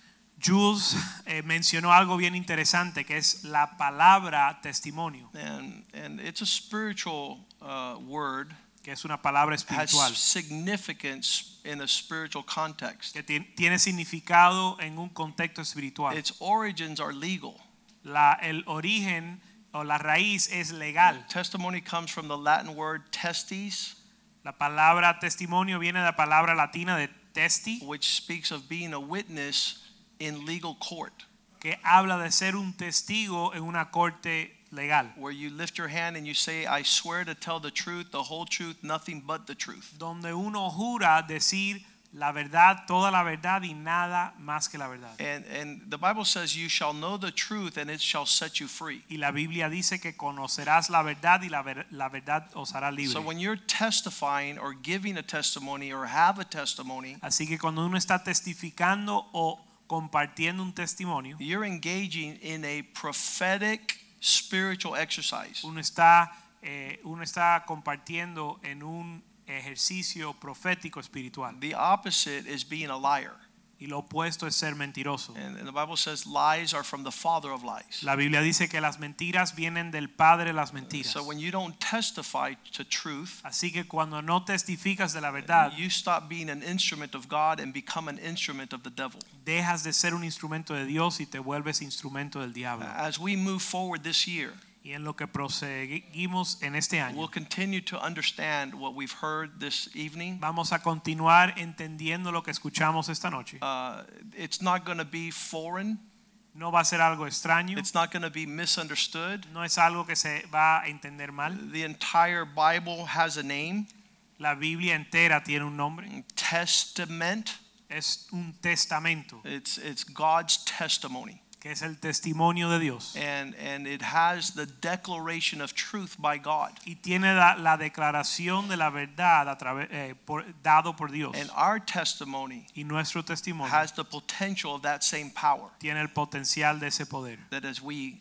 Jules eh, mencionó algo bien interesante que es la palabra testimonio, And, and it's a spiritual uh, word, que es una palabra espiritual. has significance in a spiritual context. que tiene significado en un contexto espiritual. Its origins are legal. La, el origen o la raíz es legal. Testimony comes from the Latin word testes, La palabra testimonio viene de la palabra latina de testi, which speaks of being a witness in legal court, que habla de ser un testigo en una corte legal, where you lift your hand and you say, I swear to tell the truth, the whole truth, nothing but the truth. donde uno jura decir la verdad, toda la verdad y nada más que la verdad. And, and the Bible says, You shall know the truth, and it shall set you free. Y la Biblia dice que conocerás la verdad y la, ver- la verdad os hará libre. So when you're testifying or giving a testimony or have a testimony, Así que cuando uno está testificando o compartiendo un testimonio, you're engaging in a prophetic spiritual exercise. uno está, eh, uno está compartiendo en un ejercicio profético espiritual. The opposite is being a liar. Y lo opuesto es ser mentiroso. And, and the Bible says lies are from the father of lies. La Biblia dice que las mentiras vienen del padre de las mentiras. So when you don't testify to truth, Así que cuando no testificas de la verdad, you stop being an instrument of God and become an instrument of the devil. Dejas de ser un instrumento de Dios y te vuelves instrumento del diablo. As we move forward this year, Y en lo que proseguimos en este año, we'll continue to understand what we've heard this evening. vamos a continuar entendiendo lo que escuchamos esta noche. Uh, it's not going to be foreign. No va a ser algo extraño, It's not going to be misunderstood. no es algo que se va a entender mal. The entire Bible has a name, La Biblia entera tiene un nombre, Testament. Es un testamento, It's it's God's testimony. que es el testimonio de Dios. And and it has the declaration of truth by God. Y tiene la, la declaración de la verdad a través, eh, por- dado por Dios. And our testimony Y nuestro testimonio has the potential of that same power. tiene el potencial de ese poder. That as we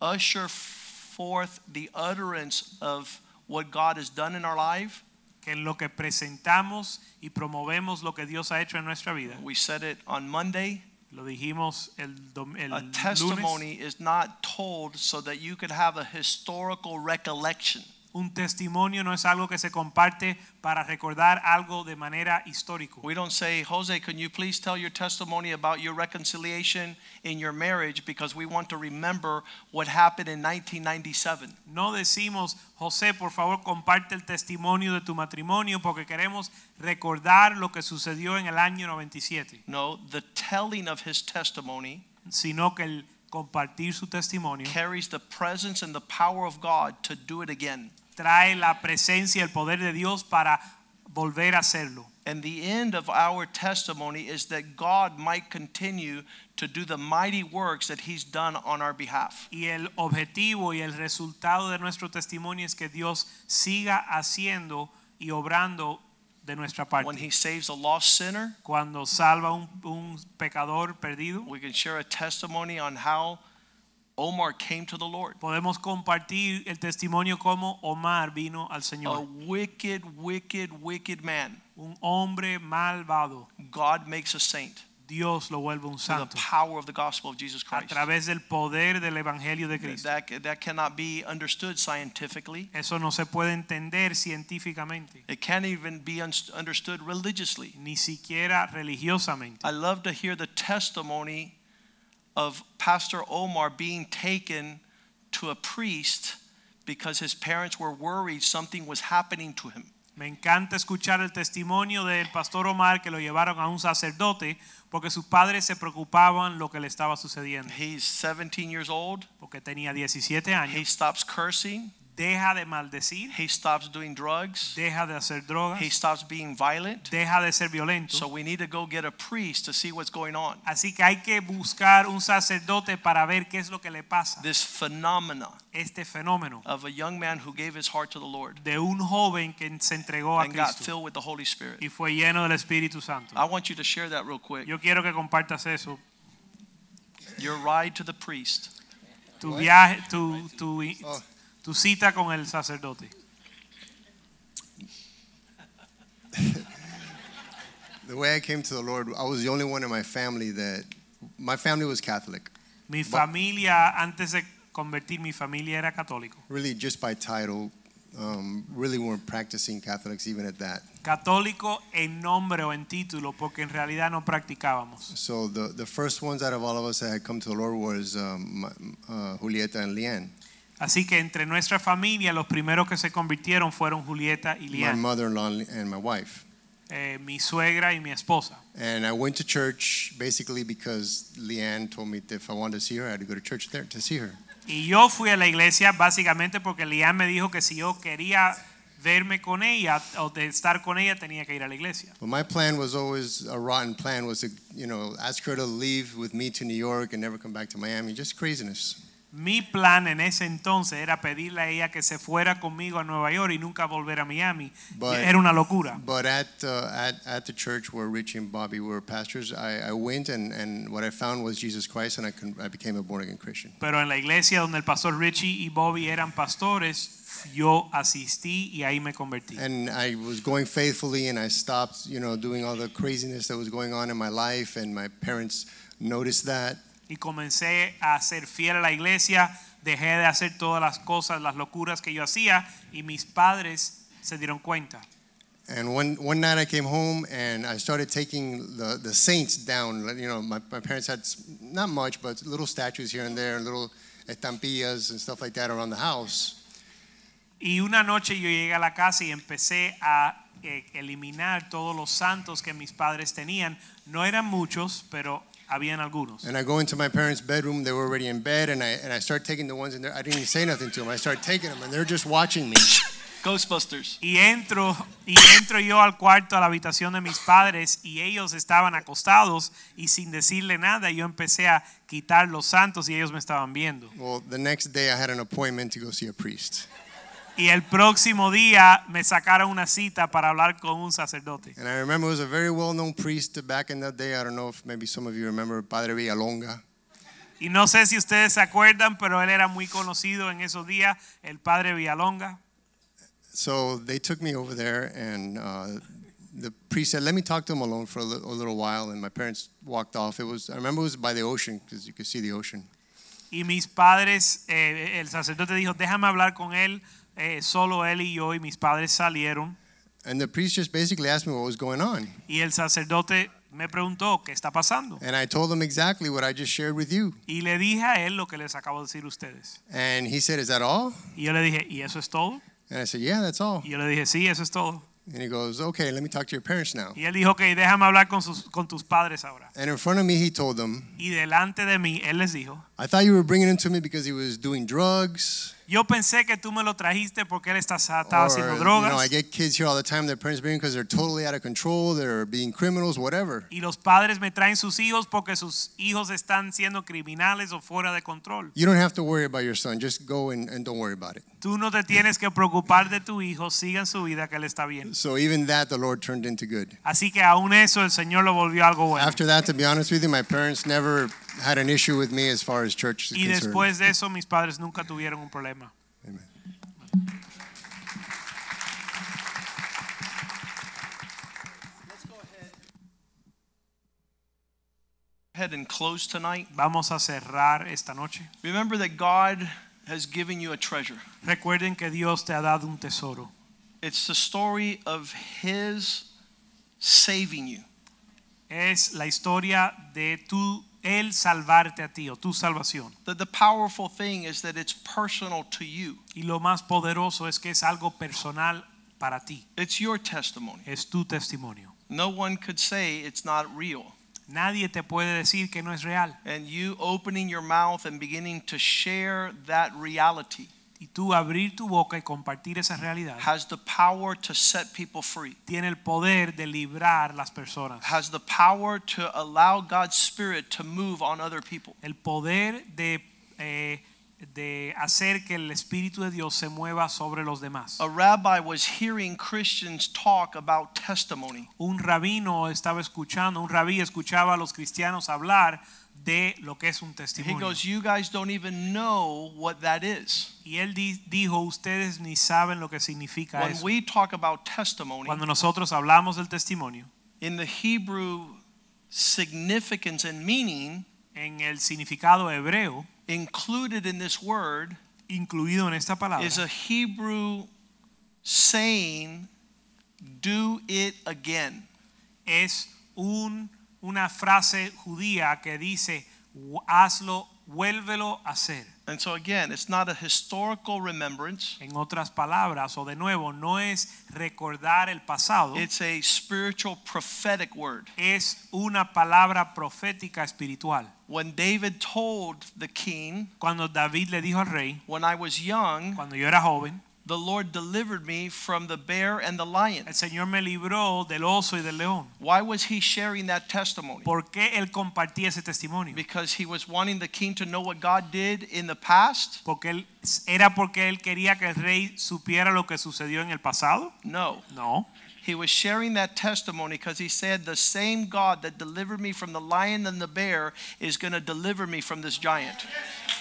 usher forth the utterance of what God has done in our life, Que en lo que presentamos y promovemos lo que Dios ha hecho en nuestra vida. we said it on Monday. Lo dijimos el, el A lunes. testimony is not told so that you could have a historical recollection. Un testimonio no es algo que se comparte para recordar algo de manera histórica. We don't say, Jose, can you please tell your testimony about your reconciliation in your marriage because we want to remember what happened in 1997. No decimos, José, por favor, comparte el testimonio de tu matrimonio porque queremos recordar lo que sucedió en el año 97, No, the telling of his testimony sino que el compartir su testimonio carries the presence and the power of God to do it again. Trae la presencia y el poder de Dios para volver a hacerlo. And the end of our testimony is that God might continue to do the mighty works that He's done on our behalf. Y el objetivo y el resultado de nuestro testimonio es que Dios siga haciendo y obrando de nuestra When parte. He saves a lost sinner, Cuando salva un, un pecador perdido, we can share a testimony on how Omar came to the Lord. podemos compartir el testimonio como Omar vino al Señor. A wicked, wicked, wicked man. Un hombre malvado. God makes a saint Dios lo vuelve un through the power of the gospel of Jesus Christ. A través del poder del Evangelio de Cristo. That, that cannot be understood scientifically. Eso no se puede entender científicamente, It can't even be understood religiously. ni siquiera religiosamente. I love to hear the testimony of Pastor Omar being taken to a priest because his parents were worried something was happening to him. Me encanta escuchar el testimonio del pastor Omar que lo llevaron a un sacerdote porque sus padres se preocupaban lo que le estaba sucediendo. He's 17 years old. Porque tenía 17 He stops cursing. Deja de maldecir, He stops doing drugs. deja de hacer drogas, He stops being violent. deja de ser violento. So we need to go get a priest to see what's going on. Así que hay que buscar un sacerdote para ver qué es lo que le pasa. This phenomena Este fenómeno of a young man who gave his heart to the Lord de un joven que se entregó a and got filled with the Holy Spirit. y fue lleno del Espíritu Santo. I want you to share that real quick. Yo quiero que compartas eso. Your ride to the priest. Tu viaje, tu, tu, Oh. Tu cita con el sacerdote. The way I came to the Lord, I was the only one in my family that, my family was Catholic, Mi familia, antes de convertir, mi familia era católico. really just by title. Um, really weren't practicing Catholics even at that. Católico en nombre o en título, porque en realidad no practicábamos. So the, the first ones out of all of us that had come to the Lord was um, uh, Julieta and Leanne. Así que entre nuestra familia, los primeros que se convirtieron fueron Julieta y my Lian, mother-in-law and my wife. eh, mi suegra y mi esposa. And I went to church basically because Leanne told me that if I wanted to see her, I had to go to church there to see her. Y yo fui a la iglesia básicamente porque Lian me dijo que si yo quería verme con ella o de estar con ella tenía que ir a la iglesia. But my plan was always a rotten plan was to, you know, ask her to leave with me to New York and never come back to Miami. Just craziness. Mi plan en ese entonces era pedirle a ella que se fuera conmigo a Nueva York y nunca volver a Miami. But- era una locura. But at, uh, at, at the church where Richie and Bobby were pastors, I, I went and, and what I found was Jesus Christ and I, con- I became a born again Christian. Pero en la iglesia donde el pastor Richie y Bobby eran pastores, yo asistí y ahí me convertí. And I was going faithfully and I stopped, you know, doing all the craziness that was going on in my life and my parents noticed that. Y comencé a ser fiel a la iglesia, dejé de hacer todas las cosas, las locuras que yo hacía y mis padres se dieron cuenta. And one, one night I came home and I started taking the, the saints down. You know, my, my parents had not much, but little statues here and there, little estampillas and stuff like that around the house. Y una noche yo llegué a la casa y empecé a eh, eliminar todos los santos que mis padres tenían. No eran muchos, pero habían algunos. And I go into my parents' bedroom, they were already in bed, and I, and I start taking the ones in there. I didn't even say nothing to them. I start taking them, and they're just watching me. Ghostbusters. Y entro, y entro yo al cuarto, a la habitación de mis padres, y ellos estaban acostados, y sin decirle nada, yo empecé a quitar los santos y ellos me estaban viendo. Well, the next day I had an appointment to go see a priest. Y el próximo día me sacaron una cita para hablar con un sacerdote. And I remember it was a very well known priest back in that day. I don't know if maybe some of you remember Padre Villalonga. Y no sé si ustedes se acuerdan, pero él era muy conocido en esos días, el padre Villalonga. So they took me over there, and uh, the priest said, "Let me talk to him alone for a, li- a little while." And my parents walked off. It was I remember it was by the ocean because you could see the ocean. Y mis padres, eh, el sacerdote dijo, déjame hablar con él, eh, solo él y yo, y mis padres salieron. And the priest just basically asked me what was going on, Y el sacerdote me preguntó, ¿qué está pasando? and I told him exactly what I just shared with you. Y le dije a él lo que les acabo de decir a ustedes. And he said, "Is that all?" Y yo le dije, ¿y eso es todo? And I said, "Yeah, that's all." Y yo le dije, sí, eso es todo. And he goes, "Okay, let me talk to your parents now." Y él dijo, ok, déjame hablar con, sus, con tus padres ahora. And in front of me, he told them, Y delante de mí, él les dijo, "I thought you were bringing him to me because he was doing drugs." Yo pensé que tú me lo trajiste porque él está, estaba haciendo you drogas. know, I get kids here all the time. Their parents bring because they're totally out of control. They're being criminals, whatever. y los padres me traen sus hijos porque sus hijos están siendo criminales o fuera de control. You don't have to worry about your son. Just go and, and don't worry about it. Tú no te tienes que preocupar de tu hijo, siga en su vida que él está bien. So even that, the Lord turned into good. Así que aún eso el Señor lo volvió algo bueno. After that, to be honest with you, my parents never had an issue with me as far as church is Y concerned. después de eso mis padres nunca tuvieron un problema. Amen. ahead and close tonight. Vamos a cerrar esta noche. Remember that God has given you a treasure. Recuerden que Dios te ha dado un tesoro. It's the story of His saving you. Es la historia de tu él salvarte a ti o tu salvación. The, the powerful thing is that it's personal to you. Y lo más poderoso es que es algo personal para ti. It's your testimony. Es tu testimonio. No one could say it's not real. Nadie te puede decir que no es real. And you opening your mouth and beginning to share that reality Y tú abrir tu boca y compartir esa realidad has the power to set people free. tiene el poder de librar las personas. Has the power to allow God's spirit to move on other people. El poder de eh, de hacer que el espíritu de Dios se mueva sobre los demás. A rabbi was hearing Christians talk about testimony. Un rabino estaba escuchando, un rabí escuchaba a los cristianos hablar de lo que es un He goes, You guys don't even know what that is. Y él di- dijo, ustedes ni saben lo que significa When eso. we talk about testimony, Cuando nosotros hablamos del testimonio, in the Hebrew significance and meaning, en el significado hebreo, included in this word incluido en esta palabra, is a Hebrew saying, Do it again. es un, una frase judía que dice, hazlo, vuélvelo a hacer. And so, again, it's not a historical remembrance, En otras palabras, o de nuevo, no es recordar el pasado, it's a spiritual prophetic word. es una palabra profética espiritual. When David told the king, Cuando David le dijo al rey, When I was young, cuando yo era joven, the Lord delivered me from the bear and the lion. el Señor me libró del oso y del león. Why was he sharing that testimony? ¿Por qué él compartía ese testimonio? Because he was wanting the king to know what God did in the past? Porque él, era porque él quería que el rey supiera lo que sucedió en el pasado. No. No. He was sharing that testimony because he said, The same God that delivered me from the lion and the bear is going to deliver me from this giant.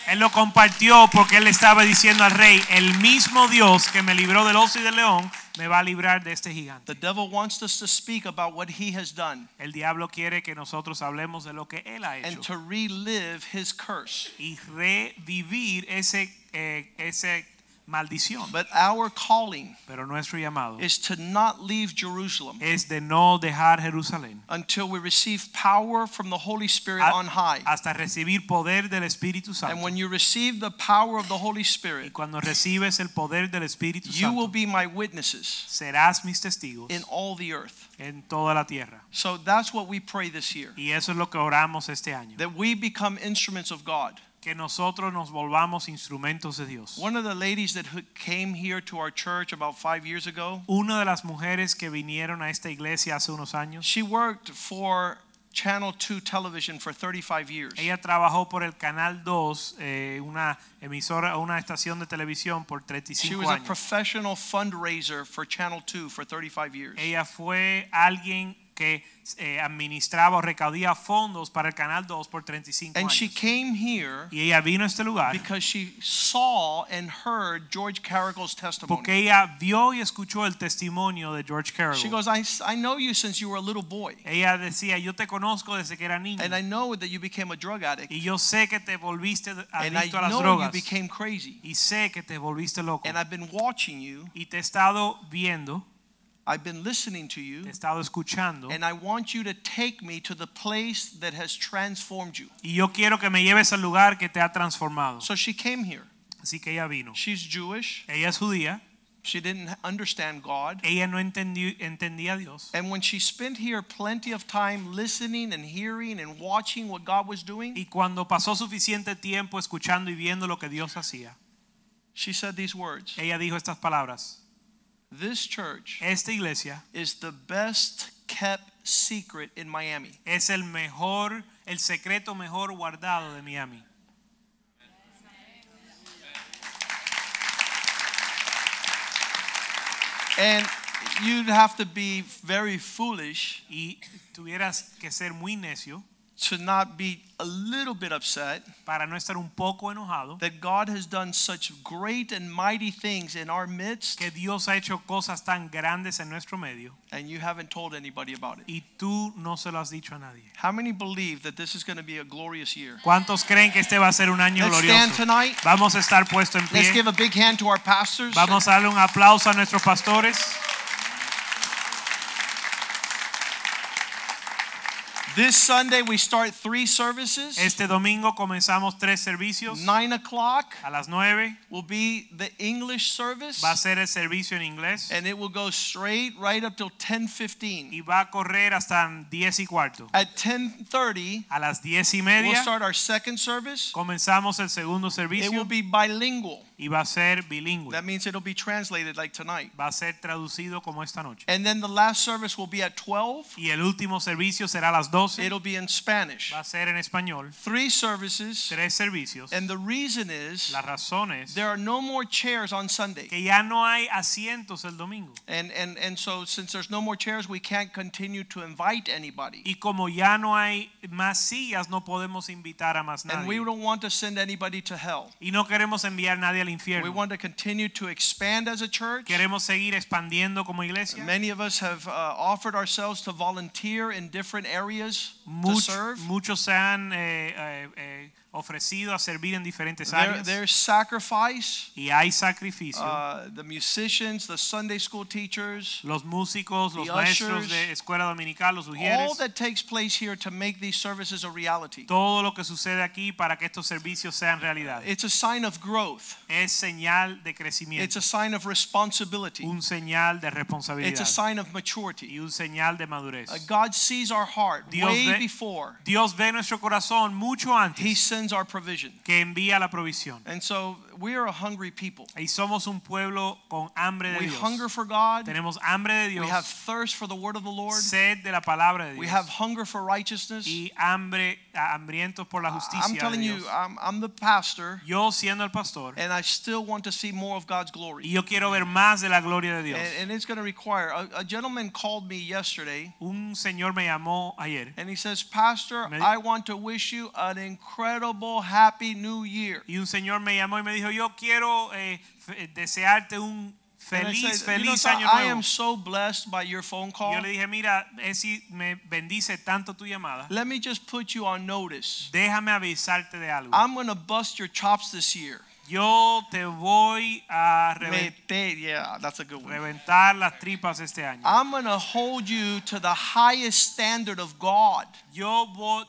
Él lo compartió porque él estaba diciendo al rey, el mismo Dios que me libró del oso y del león me va a librar de este gigante. The devil wants us to speak about what he has done El diablo quiere que nosotros hablemos de lo que él ha and hecho to relive his curse. y revivir ese, eh, ese maldición. But our calling Pero nuestro llamado is to not leave Jerusalem es de no dejar Jerusalén until we receive power from the Holy Spirit a- on high. hasta recibir poder del Espíritu And when you receive the power of the Holy Y Spirit, cuando recibes el poder del Espíritu you will be my witnesses serás mis testigos in all the earth. en toda la tierra. So that's what we pray this year Y eso es lo que oramos este año. that we become instruments of God. Que nosotros nos volvamos instrumentos de Dios. One of the ladies that came here to our church about five years ago, Una de las mujeres que vinieron a esta iglesia hace unos años, she worked for Channel 2 television for 35 years. ella trabajó por el Canal 2, eh, una emisora, una estación de televisión por 35 She 35 was a professional fundraiser for Channel 2 for 35 years. Ella fue alguien que eh, administraba o recaudía fondos para el Canal 2 por 35 And she años. came here Y ella vino a este lugar because she saw and heard George testimony. porque ella vio y escuchó el testimonio de George She Carroll. goes, I, I know you since you were a little boy. Ella decía, yo te conozco desde que era niño And I know that you became a drug addict. y yo sé que te volviste adicto a las know you drogas became crazy. y sé que te volviste loco And I've been watching you. y te he estado viendo, I've been listening to te he you. estado escuchando And I want you to take me to the place that has transformed you. y yo quiero que me lleves al lugar que te ha transformado. So she came here. Así que ella vino. She's Jewish. Ella es judía, She didn't understand God. ella no entendió, entendía a Dios. And when she spent here plenty of time listening and hearing and watching what God was doing, Y cuando pasó suficiente tiempo escuchando y viendo lo que Dios hacía, She said these words ella dijo estas palabras. This church Esta iglesia is the best kept secret in Miami. es el mejor, el secreto mejor guardado de Miami. And you'd have to be very foolish Y tuvieras que ser muy necio to not be a little bit upset para no estar un poco enojado that God has done such great and mighty things in our midst que Dios ha hecho cosas tan grandes en nuestro medio and you haven't told anybody about it. y tú no se lo has dicho a nadie. How many believe that this is going to be a glorious year? ¿Cuántos creen que este va a ser un año Let's stand tonight. Vamos a estar puesto en pie Let's give a big hand to our pastors. Vamos a darle un aplauso a nuestros pastores. This Sunday we start three services. Este domingo comenzamos tres servicios. Nine o'clock A las nueve will be the English service, va a ser el servicio en inglés and it will go straight right up till 10:15. y va a correr hasta 10 y cuarto. At 10:30, A las 10 y media. we'll start our second service. comenzamos el segundo servicio. It will be bilingual. Y va a ser bilingüe. That means it'll be translated like tonight. Va a ser traducido como esta noche. And then the last service will be at 12. Y el último servicio será a las 12. It'll be in Spanish. Va a ser en español. Three services. Tres servicios. And the reason is La razón es there are no more chairs on Sunday. que ya no hay asientos el domingo. And and and so since there's no more chairs, we can't continue to invite anybody. Y como ya no hay más sillas, no podemos invitar a más nadie. And we don't want to send anybody to hell. Y no queremos enviar a nadie al We want to continue to expand as a church. Queremos seguir expandiendo como iglesia. Many of us have uh, offered ourselves to volunteer in different areas to serve. muchos se han eh, eh, eh, ofrecido a servir en diferentes There, there's sacrifice. y hay sacrificio. Uh, the musicians, the Sunday school teachers, los músicos, los the maestros de escuela dominical, los all that takes place here to make these services a reality. Todo lo que sucede aquí para que estos servicios sean realidad. It's a sign of growth. Es señal de It's a sign of responsibility. Un señal de It's a sign of maturity. Y un señal de madurez. Uh, God sees our heart Dios way ve- before Dios ve nuestro corazón mucho He antes sends our provision. que envía la provisión. And so we are a hungry people. Y somos un pueblo con hambre de We Dios. hunger for God. Tenemos hambre de Dios. We have thirst for the word of the Lord. sed de la palabra de Dios. We have hunger for righteousness. y hambre, hambrientos por la justicia I'm telling you, I'm, I'm the pastor, Yo siendo el pastor and I still want to see more of God's glory. y yo quiero ver más de la gloria de Dios. And, and it's going to require. A, a gentleman called me yesterday, Un señor me llamó ayer and he says, Pastor, Me- I want to wish you an incredible, happy new year. y un señor me llamó y me dijo, yo quiero eh, fe- desearte un I feliz, said, you know, feliz so año I nuevo. am so blessed by your phone call. Yo le dije, mira, Esi, me bendice tanto tu llamada. Let me just put you on notice. Déjame avisarte de algo. I'm going to bust your chops this year. Yo te voy a reven- Mete- yeah, that's a good one. reventar las tripas este año. I'm going to hold you to the highest standard of God. Yo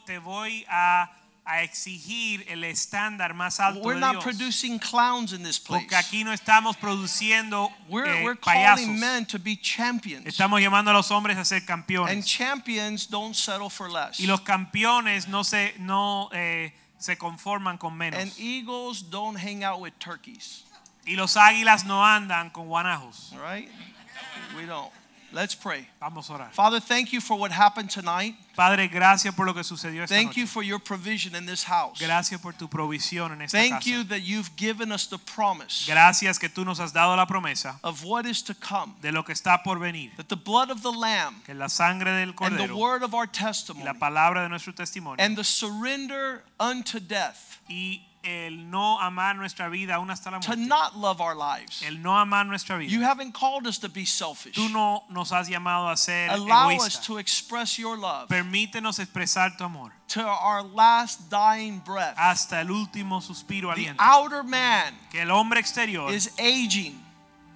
te voy a, a exigir el estándar más alto We're de not Dios. producing clowns in this place. Porque aquí no estamos produciendo We're, eh, we're payasos. calling men to be champions. Estamos llamando a los hombres a ser And campeones. champions don't settle for less. Y los campeones no se no eh, se conforman con menos. And eagles don't hang out with turkeys. y los águilas no andan con guanajos. Right? We don't. Let's pray. Vamos a orar. Father, thank you for what happened tonight. Padre, gracias por lo que sucedió esta Thank noche. you for your provision in this house. Gracias por tu provisión en esta Thank casa. you that you've given us the promise Gracias que tú nos has dado la promesa of what is to come. de lo que está por venir. That the blood of the Lamb Que la sangre del and the cordero word of our y testimony la palabra de nuestro testimonio and the surrender unto death y el no amar nuestra vida aún hasta la to muerte. not love our lives. El no amar nuestra vida. You haven't called us to be selfish. Tú no nos has llamado a ser Allow us to express your love Permítenos expresar tu amor to our last dying breath. hasta el último suspiro The aliento. outer man Que el hombre exterior is aging.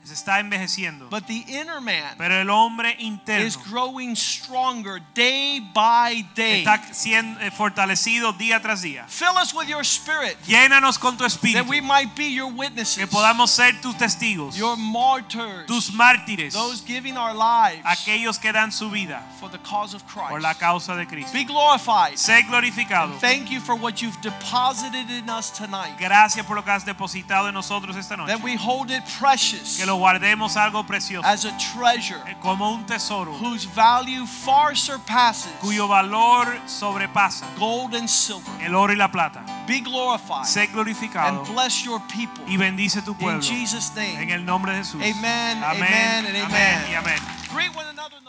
Se está envejeciendo. But the inner man Pero el hombre interno is growing stronger day by day. está siendo eh, fortalecido día tras día. Fill us with your spirit Llénanos con tu that we might be your witnesses. que podamos ser tus testigos, your martyrs, tus mártires, those giving our lives aquellos que dan su vida for the cause of por la Christ. causa de Cristo. Be glorified. Sé glorificado. Thank you for what you've deposited in us tonight. Gracias por lo que has depositado en nosotros esta noche. That we hold it precious Que lo guardemos algo precioso, as a treasure eh, como un tesoro, whose value far surpasses cuyo valor sobrepasa gold and silver. el oro y la plata. Be glorified Sé glorificado and bless your people. y bendice tu In pueblo. Jesus' En name. el nombre de Jesús. Amen, Amén, amen, and amén amen. y amén. Greet one another in